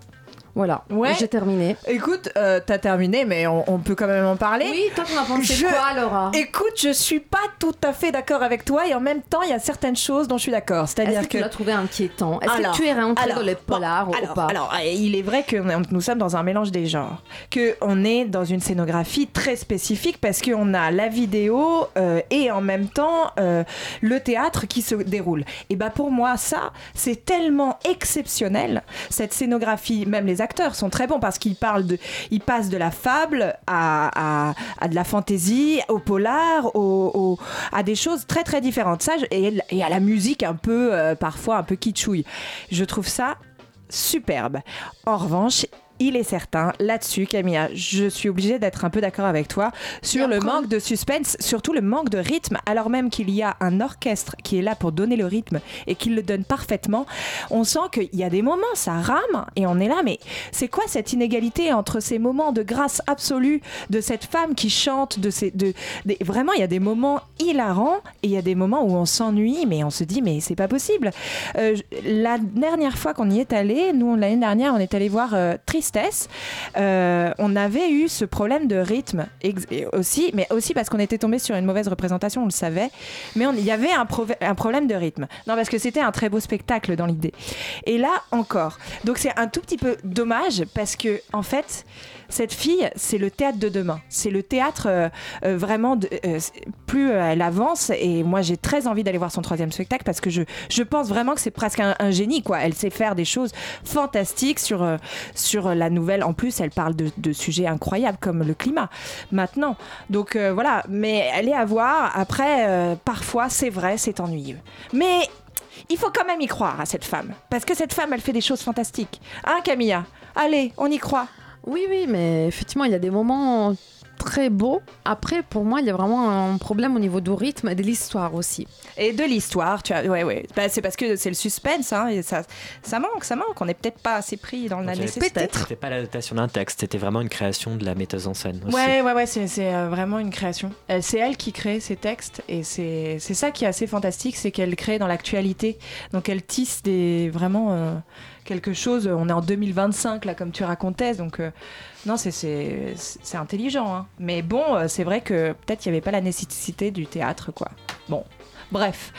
Voilà, Ouais. j'ai terminé. Écoute, euh, t'as terminé, mais on, on peut quand même en parler. Oui, toi, t'en as pensé Je- quoi, Laura? Écoute, je suis pas tout à fait d'accord avec toi et en même temps, il y a certaines choses dont je suis d'accord. Est-ce C'est-à-dire que, que. tu l'as trouvé inquiétant? Est-ce Alors, que tu es rentré dans les polars bon, ou alors, pas? alors, euh, il est vrai que nous sommes dans un mélange des genres, que on est dans une scénographie très spécifique parce qu'on a la vidéo euh, et en même temps euh, le théâtre qui se déroule. Et bah pour moi ça c'est tellement exceptionnel cette scénographie. Même les acteurs sont très bons parce qu'ils parlent de, ils passent de la fable à, à, à de la fantaisie, au polar, au, à des choses très très différentes. Ça et, et à la musique un peu euh, parfois un peu kitschouille. Je trouve ça superbe. En revanche, il est certain, là-dessus, Camilla, je suis obligée d'être un peu d'accord avec toi sur le manque de suspense, surtout le manque de rythme, alors même qu'il y a un orchestre qui est là pour donner le rythme et qui le donne parfaitement. On sent qu'il y a des moments, ça rame et on est là, mais c'est quoi cette inégalité entre ces moments de grâce absolue de cette femme qui chante, de ces, de, vraiment, il y a des moments hilarants et il y a des moments où on s'ennuie, mais on se dit, mais c'est pas possible. Euh, la dernière fois qu'on y est allé, nous, l'année dernière, on est allé voir euh, Euh, on avait eu ce problème de rythme aussi, mais aussi parce qu'on était tombé sur une mauvaise représentation, on le savait. Mais il y avait un, un problème de rythme. Non, parce que c'était un très beau spectacle dans l'idée. Et là encore. Donc c'est un tout petit peu dommage parce que en fait, cette fille, c'est le théâtre de demain. C'est le théâtre euh, euh, vraiment. euh, plus elle avance, et moi j'ai très envie d'aller voir son troisième spectacle parce que je, je pense vraiment que c'est presque un, génie. quoi. Elle sait faire des choses fantastiques sur, sur la nouvelle. En plus, elle parle de, de sujets incroyables comme le climat maintenant. Donc voilà, mais elle est à voir. Après, parfois, c'est vrai, c'est ennuyeux. Mais il faut quand même y croire à cette femme. Parce que cette femme, elle fait des choses fantastiques. Hein, Camilla? Allez, on y croit. Oui, oui, mais effectivement, il y a des moments très beaux. Après, pour moi, il y a vraiment un problème au niveau du rythme et de l'histoire aussi. Et de l'histoire, tu as, ouais, ouais. Bah, c'est parce que c'est le suspense, hein, et ça, ça manque, ça manque. On n'est peut-être pas assez pris dans la nécessité. C'était pas l'adaptation d'un texte, c'était vraiment une création de la metteuse en scène. Aussi. Ouais, ouais, ouais, c'est euh, vraiment une création. Elle- C'est elle qui crée ces textes et c'est c'est ça qui est assez fantastique, c'est qu'elle crée dans l'actualité. Donc elle tisse des vraiment euh, quelque chose. On est en 2025 là, comme tu racontais, donc euh, non, c'est intelligent. hein. Mais bon, euh, c'est vrai que peut-être il n'y avait pas la nécessité du théâtre, quoi. Bon, bref.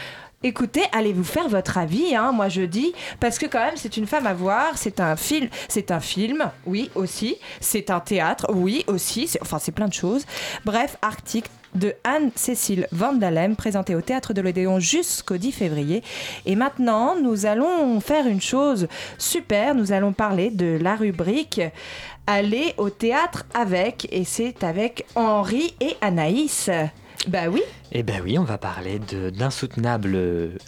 Écoutez, allez vous faire votre avis, hein, moi je dis, parce que quand même c'est une femme à voir, c'est un film, c'est un film, oui aussi, c'est un théâtre, oui aussi, enfin c'est plein de choses. Bref, Arctique de Anne-Cécile Van Dalem, présenté au Théâtre de l'Odéon jusqu'au 10 février. Et maintenant, nous allons faire une chose super, nous allons parler de la rubrique Aller au théâtre avec, et c'est avec Henri et Anaïs. Bah oui. Eh ben oui, on va parler de- d'insoutenables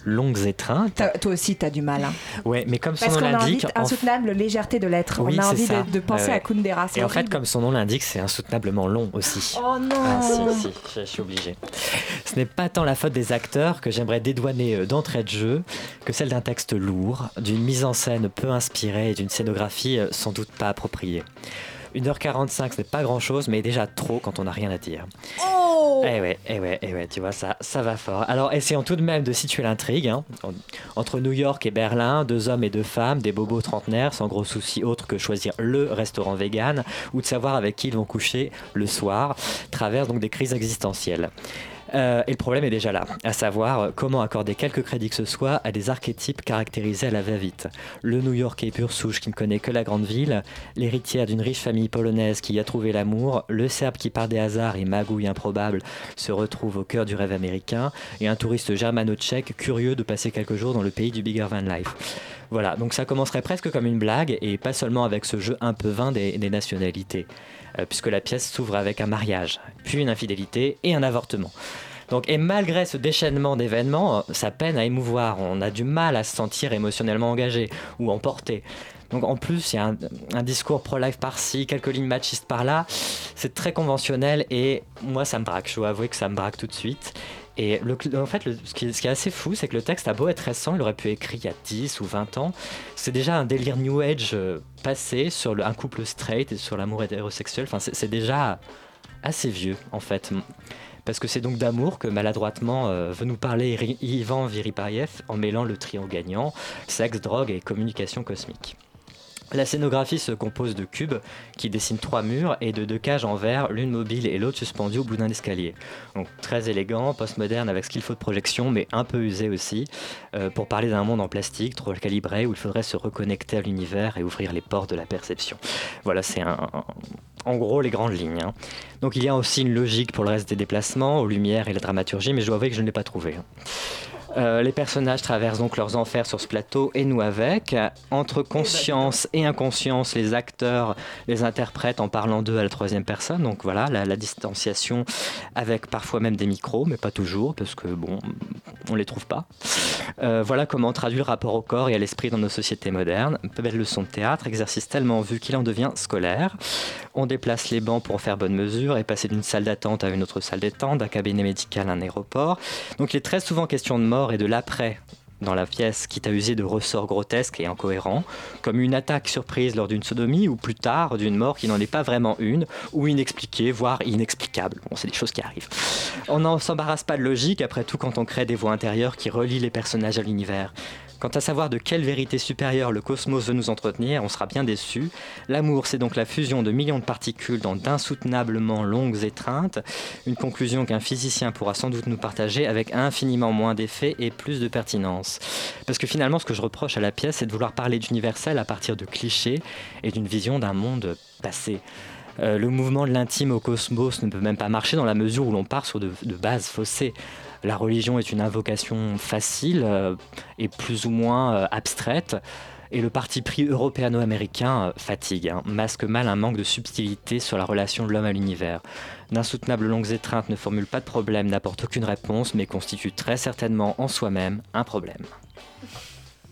longues étreintes. Toi aussi, t'as du mal. hein. Ouais, mais comme son Parce nom l'indique, en insoutenable légèreté de l'être. Oui, on a envie de, de penser à Kundera. Et en fait, comme son nom l'indique, c'est insoutenablement long aussi. Oh non Ah si, si, je, suis obligé. Ce n'est pas tant la faute des acteurs que j'aimerais dédouaner euh, d'entrée de jeu que celle d'un texte lourd, d'une mise en scène peu inspirée et d'une scénographie euh, sans doute pas appropriée. 1h45, ce n'est pas grand chose, mais déjà trop quand on n'a rien à dire. Oh Eh ouais, eh ouais, eh ouais, tu vois, ça, ça va fort. Alors, essayons tout de même de situer l'intrigue. hein. En- Entre New York et Berlin, deux hommes et deux femmes, des bobos trentenaires, sans gros souci autre que choisir le restaurant vegan ou de savoir avec qui ils vont coucher le soir, traversent donc des crises existentielles. Euh, et le problème est déjà là, à savoir comment accorder quelques crédits que ce soit à des archétypes caractérisés à la va-vite. Le New-Yorkais pur souche qui ne connaît que la grande ville, l'héritière d'une riche famille polonaise qui y a trouvé l'amour, le Serbe qui par des hasards et magouilles improbables se retrouve au cœur du rêve américain, et un touriste germano-tchèque curieux de passer quelques jours dans le pays du bigger van life. Voilà, donc ça commencerait presque comme une blague, et pas seulement avec ce jeu un peu vain des, nationalités, puisque la pièce s'ouvre avec un mariage, puis une infidélité et un avortement. Donc, et malgré ce déchaînement d'événements, euh, ça peine à émouvoir. On a du mal à se sentir émotionnellement engagé ou emporté. Donc en plus, il y a un, un discours pro-life par-ci, quelques lignes machistes par-là. C'est très conventionnel et moi, ça me braque. Je dois avouer que ça me braque tout de suite. Et en fait, ce, qui, est assez fou, c'est que le texte a beau être récent, il aurait pu être écrit il y a 10 ou 20 ans. C'est déjà un délire New Age euh, passé sur un couple straight et sur l'amour hétérosexuel. Enfin, c'est déjà assez vieux, en fait. Parce que c'est donc d'amour que maladroitement euh, veut nous parler Ivan Viripayev en mêlant le trio gagnant, sexe, drogue et communication cosmique. La scénographie se compose de cubes qui dessinent trois murs et de deux cages en verre, l'une mobile et l'autre suspendue au bout d'un escalier. Donc très élégant, postmoderne avec ce qu'il faut de projection, mais un peu usé aussi, euh, pour parler d'un monde en plastique trop calibré où il faudrait se reconnecter à l'univers et ouvrir les portes de la perception. Voilà, c'est un, en gros les grandes lignes. hein. Donc il y a aussi une logique pour le reste des déplacements, aux lumières et la dramaturgie, mais je dois avouer que je ne l'ai pas trouvé. hein. Euh, les personnages traversent donc leurs enfers sur ce plateau et nous avec. Entre conscience et inconscience, les acteurs les interprètent en parlant d'eux à la troisième personne. Donc voilà, la, distanciation avec parfois même des micros, mais pas toujours, parce que bon, on les trouve pas. Euh, voilà comment on traduit le rapport au corps et à l'esprit dans nos sociétés modernes. Belle leçon de théâtre, exercice tellement vu qu'il en devient scolaire. On déplace les bancs pour faire bonne mesure et passer d'une salle d'attente à une autre salle d'attente, d'un cabinet médical à un aéroport. Donc il est très souvent question de mort et de l'après dans la pièce, quitte à user de ressorts grotesques et incohérents, comme une attaque surprise lors d'une sodomie ou plus tard d'une mort qui n'en est pas vraiment une, ou inexpliquée, voire inexplicable. Bon, c'est des choses qui arrivent. On n'en s'embarrasse pas de logique, après tout, quand on crée des voies intérieures qui relient les personnages à l'univers. Quant à savoir de quelle vérité supérieure le cosmos veut nous entretenir, on sera bien déçu. L'amour, c'est donc la fusion de millions de particules dans d'insoutenablement longues étreintes, une conclusion qu'un physicien pourra sans doute nous partager avec infiniment moins d'effet et plus de pertinence. Parce que finalement, ce que je reproche à la pièce, c'est de vouloir parler d'universel à partir de clichés et d'une vision d'un monde passé. Euh, le mouvement de l'intime au cosmos ne peut même pas marcher dans la mesure où l'on part sur de, de bases faussées. La religion est une invocation facile euh, et plus ou moins euh, abstraite. Et le parti pris européano-américain euh, fatigue, hein, masque mal un manque de subtilité sur la relation de l'homme à l'univers. D'insoutenables longues étreintes ne formulent pas de problème, n'apportent aucune réponse, mais constituent très certainement en soi-même un problème.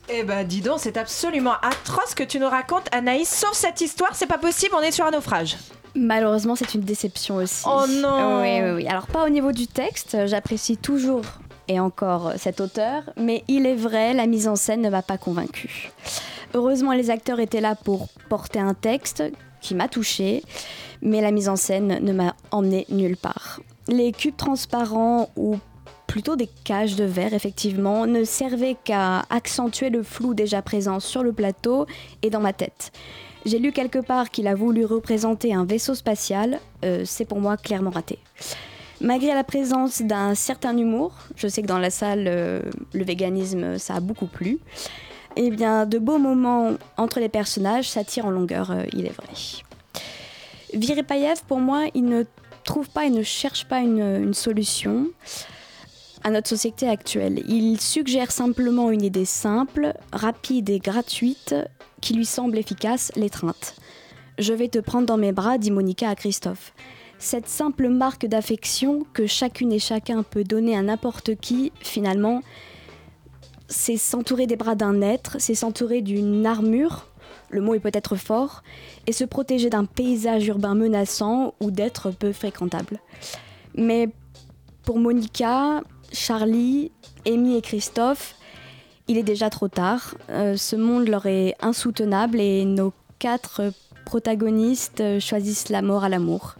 Eh ben dis donc, c'est absolument atroce ce que tu nous racontes, Anaïs. Sauf cette histoire, c'est pas possible, on est sur un naufrage. Malheureusement, c'est une déception aussi. Oh non Oui, oui, oui. Alors, pas au niveau du texte, j'apprécie toujours et encore cet auteur, mais il est vrai, la mise en scène ne m'a pas convaincue. Heureusement, les acteurs étaient là pour porter un texte qui m'a touchée, mais la mise en scène ne m'a emmené nulle part. Les cubes transparents ou plutôt des cages de verre, effectivement, ne servaient qu'à accentuer le flou déjà présent sur le plateau et dans ma tête. J'ai lu quelque part qu'il a voulu représenter un vaisseau spatial, euh, c'est pour moi clairement raté. Malgré la présence d'un certain humour, je sais que dans la salle, euh, le véganisme, ça a beaucoup plu, et bien de beaux moments entre les personnages, ça tire en longueur, euh, il est vrai. Viripayev, pour moi, il ne trouve pas et ne cherche pas une solution à notre société actuelle. Il suggère simplement une idée simple, rapide et gratuite qui lui semble efficace, l'étreinte. Je vais te prendre dans mes bras, dit Monica à Christophe. Cette simple marque d'affection que chacune et chacun peut donner à n'importe qui, finalement, c'est s'entourer des bras d'un être, c'est s'entourer d'une armure, le mot est peut-être fort, et se protéger d'un paysage urbain menaçant ou d'êtres peu fréquentables. Mais pour Monica, Charlie, Amy et Christophe, il est déjà trop tard. Euh, ce monde leur est insoutenable et nos quatre protagonistes choisissent la mort à l'amour.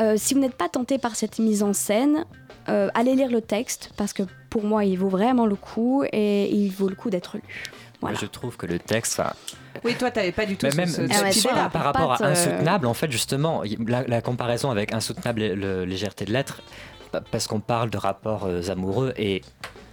Euh, si vous n'êtes pas tenté par cette mise en scène, euh, allez lire le texte parce que pour moi il vaut vraiment le coup et il vaut le coup d'être lu. Je trouve que le texte, Oui, toi, t'avais pas du tout Mais ce- même ce- cette ouais, par rapport à insoutenable, en fait, justement, la, la comparaison avec insoutenable et le- légèreté de l'être, pa- parce qu'on parle de rapports amoureux, est,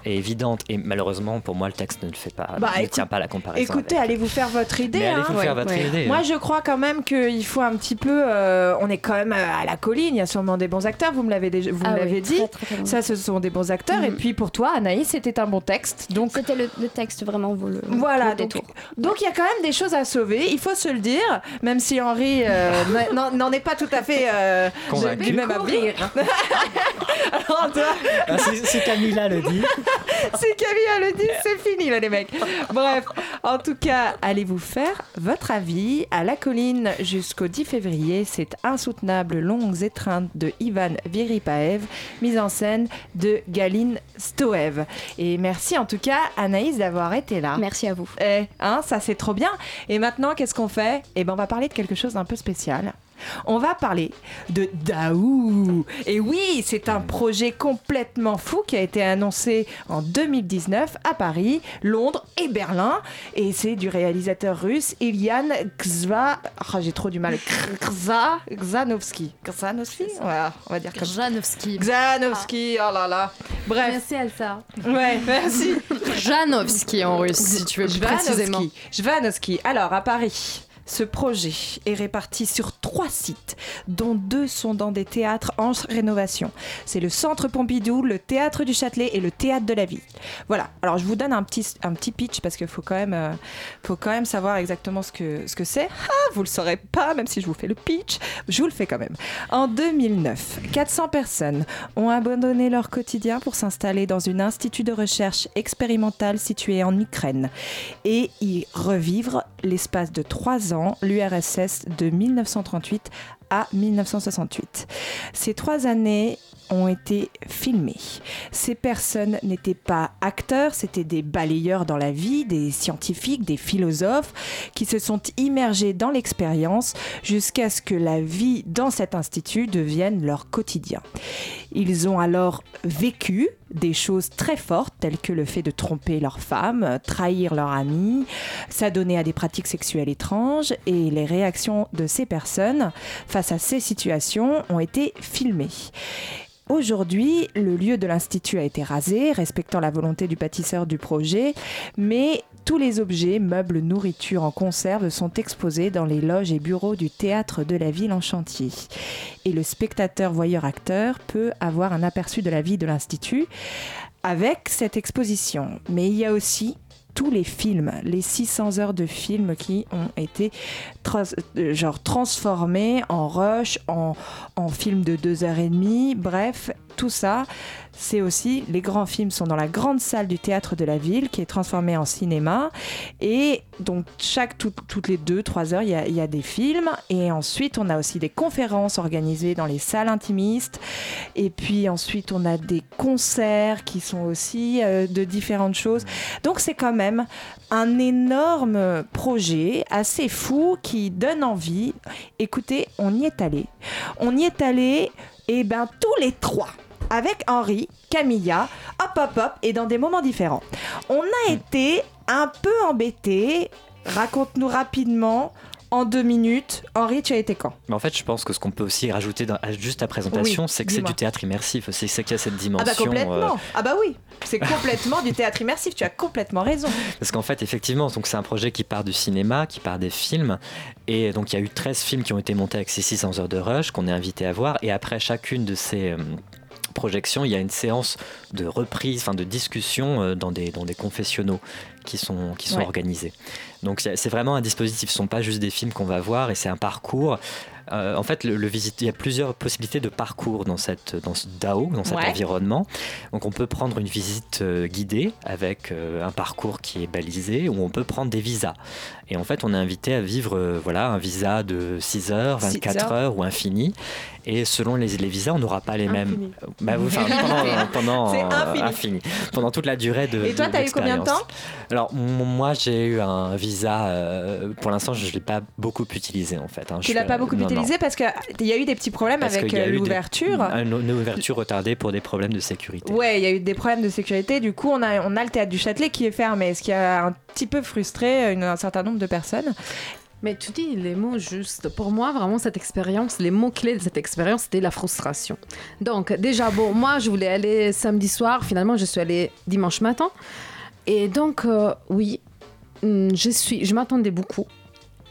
est évidente. Et malheureusement, pour moi, le texte ne le fait pas, Bah, ne écoute- tient pas la comparaison. Écoutez, avec. allez vous faire votre idée. Mais allez hein. vous faire votre idée. Moi, je crois quand même qu'il faut un petit peu. euh, on est quand même à la colline. Il y a sûrement des bons acteurs. Vous me l'avez déjà, vous Ah oui, l'avez dit. très, très, très bon. Ça, ce sont des bons acteurs. Et Mhm. puis pour toi, Anaïs, c'était un bon texte. Donc C'était le, le texte vraiment vaut le, Voilà, le donc détour. donc il y a quand même des choses à sauver, il faut se le dire, même si Henri euh, <laughs> n'en- n'en est pas tout à fait euh, Convaincu. même avis. <laughs> <laughs> Alors, toi, Ah, si, si Camilla le dit. <laughs> si Camille le dit, c'est fini là les mecs. Bref, en tout cas, allez vous faire votre avis à la colline jusqu'au 10 février. C'est insoutenable, longues étreintes de Ivan Viripaev, mise en scène de Galine Stoev. Et merci en tout cas Anaïs d'avoir été là. Merci à vous. Eh, hein, ça c'est trop bien. Et maintenant, qu'est-ce qu'on fait? Eh ben, on va parler de quelque chose d'un peu spécial. On va parler de Daou. Et oui, c'est un projet complètement fou qui a été annoncé en 2019 à Paris, Londres et Berlin. Et c'est du réalisateur russe Ilian Gzva. Ah, J'ai trop du mal. Gza, Gzanovski. Gzanovski Voilà, on va dire comme. Gzanovski, oh là là. Bref. Merci Elsa. Ouais, merci. Janowski en russe, si tu veux plus précisément. Jvanovski. Alors, à Paris, ce projet est réparti sur trois sites, dont deux sont dans des théâtres en rénovation. C'est le Centre Pompidou, le Théâtre du Châtelet et le Théâtre de la Ville. Voilà. Alors, je vous donne un petit, un petit pitch parce qu'il faut quand même, euh, faut quand même savoir exactement ce que ce que c'est. Ah, vous le saurez pas, même si je vous fais le pitch. Je vous le fais quand même. En 2009, 400 personnes ont abandonné leur quotidien pour s'installer dans un institut de recherche expérimental situé en Ukraine et y revivre l'espace de trois ans l'URSS de 1938 à 1968. Ces trois années ont été filmées. Ces personnes n'étaient pas acteurs, c'était des balayeurs dans la vie, des scientifiques, des philosophes qui se sont immergés dans l'expérience jusqu'à ce que la vie dans cet institut devienne leur quotidien. Ils ont alors vécu des choses très fortes telles que le fait de tromper leur femme, trahir leur ami, s'adonner à des pratiques sexuelles étranges et les réactions de ces personnes face à ces situations ont été filmées. Aujourd'hui, le lieu de l'Institut a été rasé, respectant la volonté du bâtisseur du projet, mais tous les objets, meubles, nourriture en conserve sont exposés dans les loges et bureaux du théâtre de la ville en chantier. Et le spectateur voyeur-acteur peut avoir un aperçu de la vie de l'Institut avec cette exposition. Mais il y a aussi tous les films, les 600 heures de films qui ont été euh, transformés en rush, en, en films de 2h30, bref, tout ça, c'est aussi, les grands films sont dans la grande salle du théâtre de la ville qui est transformée en cinéma. Et donc, chaque, tout- toutes les 2-3 heures, il y, a, des films. Et ensuite, on a aussi des conférences organisées dans les salles intimistes. Et puis ensuite, on a des concerts qui sont aussi euh, de différentes choses. Donc, c'est quand même un énorme projet assez fou qui donne envie. Écoutez, on y est allé. On y est allé, et ben tous les trois. Avec Henri, Camilla, hop hop hop, et dans des moments différents. On a été un peu embêtés. Raconte-nous rapidement, en deux minutes. Henri, tu as été quand? Mais en fait, je pense que ce qu'on peut aussi rajouter dans, à juste la présentation, Oui, c'est que c'est du théâtre immersif. C'est qu'il y a cette Ah dimension. bah complètement. euh, Ah bah oui, c'est complètement du théâtre immersif. Tu as complètement raison. Parce qu'en fait, effectivement, donc c'est un projet qui part du cinéma, qui part des films. Et donc, il y a eu 13 films qui ont été montés avec ces 600 heures de rush qu'on est invité à voir. Et après chacune de ces euh, projections, il y a une séance de reprise, enfin de discussion euh, dans, des, dans des confessionnaux qui sont, qui sont Ouais. organisés. Donc, c'est c'est vraiment un dispositif. Ce ne sont pas juste des films qu'on va voir et c'est un parcours. Euh, en fait, le, le visite, il y a plusieurs possibilités de parcours dans, cette, dans ce DAO, dans cet Ouais. environnement. Donc, on peut prendre une visite euh, guidée avec euh, un parcours qui est balisé, ou on peut prendre des visas. Et en fait, on est invité à vivre euh, voilà, un visa de 6 heures, 6 24 heures. heures ou infini. Et selon les, les visas, on n'aura pas les mêmes. Infini. Bah, enfin, pendant, <laughs> pendant, euh, infini. Pendant toute la durée de. Et toi, de t'as eu combien de temps? Alors, moi, j'ai eu un visa. euh, pour l'instant, je ne l'ai pas beaucoup utilisé en fait. hein. Tu l'as suis- pas beaucoup non, non. utilisé parce qu'il y a eu des petits problèmes Parce avec euh, l'ouverture. Une, une ouverture retardée pour des problèmes de sécurité. Ouais, il y a eu des problèmes de sécurité. Du coup, on a, on a le théâtre du Châtelet qui est fermé, ce qui a un petit peu frustré une- un certain nombre de. Mais tu dis les mots justes. Pour moi, vraiment, cette expérience, les mots-clés de cette expérience, c'était la frustration. Donc, déjà, bon, moi, je voulais aller samedi soir. Finalement, je suis allée dimanche matin. Et donc, euh, oui, hum, je, suis, je m'attendais beaucoup.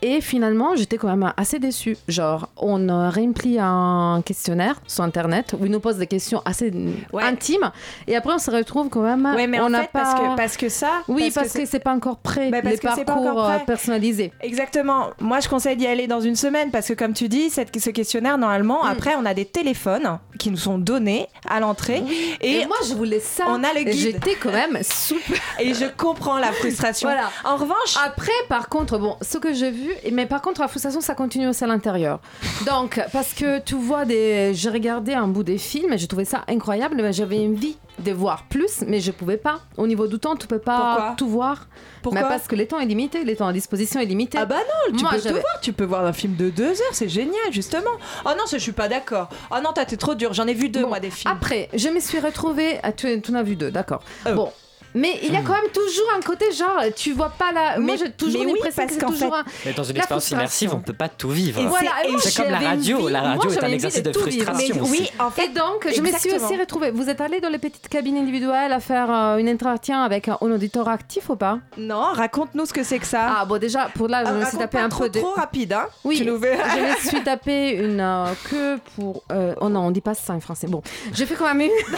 Et finalement, j'étais quand même assez déçue. Genre, on a rempli un questionnaire sur Internet où ils nous posent des questions assez intimes. Et après, on se retrouve quand même. Ouais, mais on en n'a fait, parce pas- que, parce que ça. Oui, parce, que, c'est pas encore prêt. Bah, parce les que c'est pas parcours encore euh, prêt. personnalisés. Exactement. Moi, je conseille d'y aller dans une semaine parce que, comme tu dis, cette- ce questionnaire, normalement, après, on a des téléphones qui nous sont donnés à l'entrée. Et moi, je voulais ça. On a le Et guide. J'étais quand même souple. Et je comprends la frustration. Voilà. En revanche. Après, par contre, bon, ce que j'ai vu, et- mais par contre, la frustration, ça continue aussi à l'intérieur. Donc, parce que tu vois des. J'ai regardé un bout des films et j'ai trouvé ça incroyable, mais j'avais envie de voir plus, mais je pouvais pas. Au niveau du temps, tu peux pas Pourquoi tout voir. Pourquoi Mais Parce que les temps est limité, les temps à disposition est limité. Ah bah non, tu Moi, peux tout voir, tu peux voir un film de deux heures, c'est génial justement. Oh non, ça je suis pas d'accord. Oh non, toi t'es trop dur, j'en ai vu deux Bon, moi des films. Après, je me suis retrouvée. ah, tu, tu en as vu deux, d'accord. Oh. Bon. Mais il y a quand même toujours un côté genre, tu vois pas la. Moi, Mais- j'ai toujours mais oui, l'impression que parce c'est qu'en toujours fait- un. Mais dans une La expérience immersive, on peut pas tout vivre. Et Voilà, c'est comme la radio. La moi, radio est un exercice de de tout vivre. frustration. Mais aussi. oui, en fait. Et donc, je me suis aussi retrouvée. Vous êtes allé dans les petites cabines individuelles à faire euh, une entretien avec un, un auditeur actif ou pas? Non, raconte-nous ce que c'est que ça. Ah, bon, déjà, pour là, je Ah, me suis tapé un trop, peu de. trop rapide, hein. Oui, Tu nous fais- je me suis tapé une euh, queue pour. euh, oh non, on dit pas ça en français. Bon, j'ai fait quand même une, une <laughs>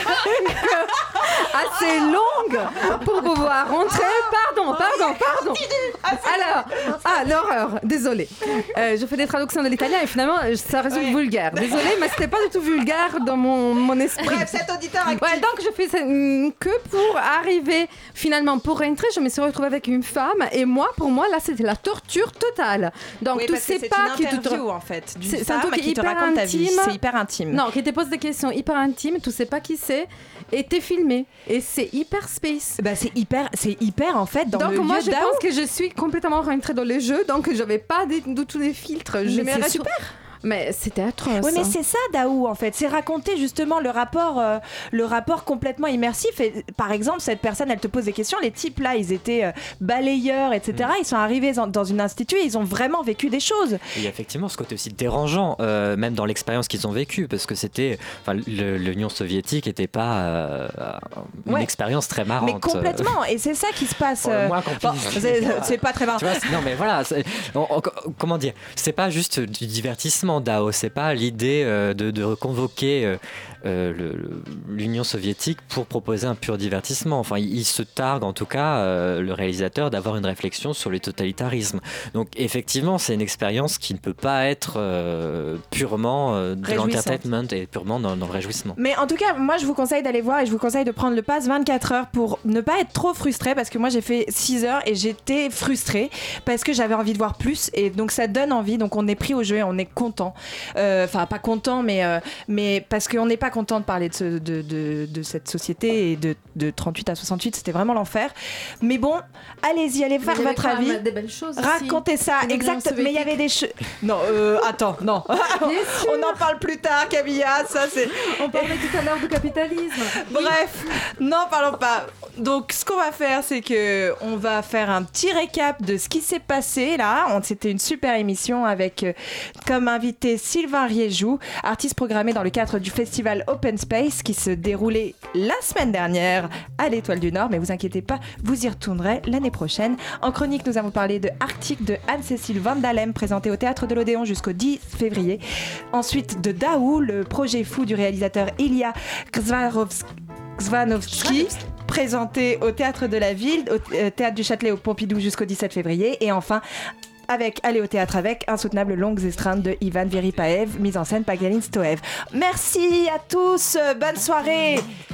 queue assez longue pour pouvoir rentrer. Pardon, pardon, pardon. Alors, ah, l'horreur, désolé. Euh, je fais des traductions de l'italien et finalement, ça résulte vulgaire. Désolé, mais c'était pas du tout vulgaire dans mon, mon esprit. Bref, cet auditeur actif. Ouais, donc je fais mm, que pour arriver finalement pour rentrer, je me suis retrouvée avec une femme et moi, pour moi, là, c'était la torture totale. Donc Oui, tu sais c'est pas une qui te interview, en fait, C'est c'est un truc qui te hyper raconte ta vie. intime. C'est hyper intime. Non, qui te pose des questions hyper intimes, tu sais pas qui c'est et t'es filmé et c'est hyper space. Bah c'est hyper, c'est hyper en fait dans donc le moi lieu je pense que je suis complètement rentrée dans les jeux, donc j'avais pas des- du tout des filtres. Je Mais c'est super. Mais c'était atroce. Oui, mais hein. c'est ça, Daou, en fait. C'est raconter justement le rapport, euh, le rapport complètement immersif. Et, par exemple, cette personne, elle te pose des questions. Les types, là, ils étaient euh, balayeurs, etc. Ils sont arrivés dans, dans une institut et ils ont vraiment vécu des choses. Et Il y a effectivement ce côté aussi dérangeant, euh, même dans l'expérience qu'ils ont vécue, parce que c'était, enfin, l'Union soviétique n'était pas euh, une Ouais. expérience très marrante. Mais complètement. Et c'est ça qui se passe. Euh, qu'on bon, c'est- pas très marrant. Tu vois, c'est- non mais voilà, c'est- on- on- comment dire, c'est pas juste du divertissement Dao, c'est pas l'idée euh, de, de reconvoquer euh, l'Union soviétique pour proposer un pur divertissement. Enfin, il, il se targue en tout cas, euh, le réalisateur, d'avoir une réflexion sur le totalitarisme. Donc effectivement, c'est une expérience qui ne peut pas être euh, purement de l'entertainment et purement dans, dans le réjouissement. Mais en tout cas, moi je vous conseille d'aller voir et je vous conseille de prendre le pass 24 heures pour ne pas être trop frustré parce que moi j'ai fait 6 heures et j'étais frustrée parce que j'avais envie de voir plus et donc ça donne envie. Donc on est pris au jeu et on est content. Euh, Enfin, pas content, mais, euh, mais parce qu'on n'est pas content de parler de, ce- de, de- de cette société et de, de 38 à 68, c'était vraiment l'enfer. Mais bon, allez-y, allez faire votre avis. des belles choses aussi. Racontez ça, exact. Mais il y avait des choses. Non, euh, attends, non. <laughs> on en parle plus tard, Camilla. Ça, c'est. On parlait tout à l'heure du capitalisme. <laughs> Bref, n'en parlons pas. Donc, ce qu'on va faire, c'est que on va faire un petit récap de ce qui s'est passé là. C'était une super émission avec euh, comme invité Sylvain Riéjou, artiste programmé dans le cadre du festival Open Space qui se déroulait la semaine dernière à l'Étoile du Nord. Mais vous inquiétez pas, vous y retournerez l'année prochaine. En chronique, nous avons parlé de Arctique de Anne-Cécile Van Dalem, présenté au théâtre de l'Odéon jusqu'au 10 février. Ensuite, de Daou, le projet fou du réalisateur Ilya Gzvarovski. Zvanovski, présenté au Théâtre de la Ville, au euh, Théâtre du Châtelet au Pompidou jusqu'au 17 février. Et enfin, avec Aller au théâtre avec Insoutenable longues estreintes de Ivan Veripaev, mise en scène par Galine Stoev. Merci à tous, bonne soirée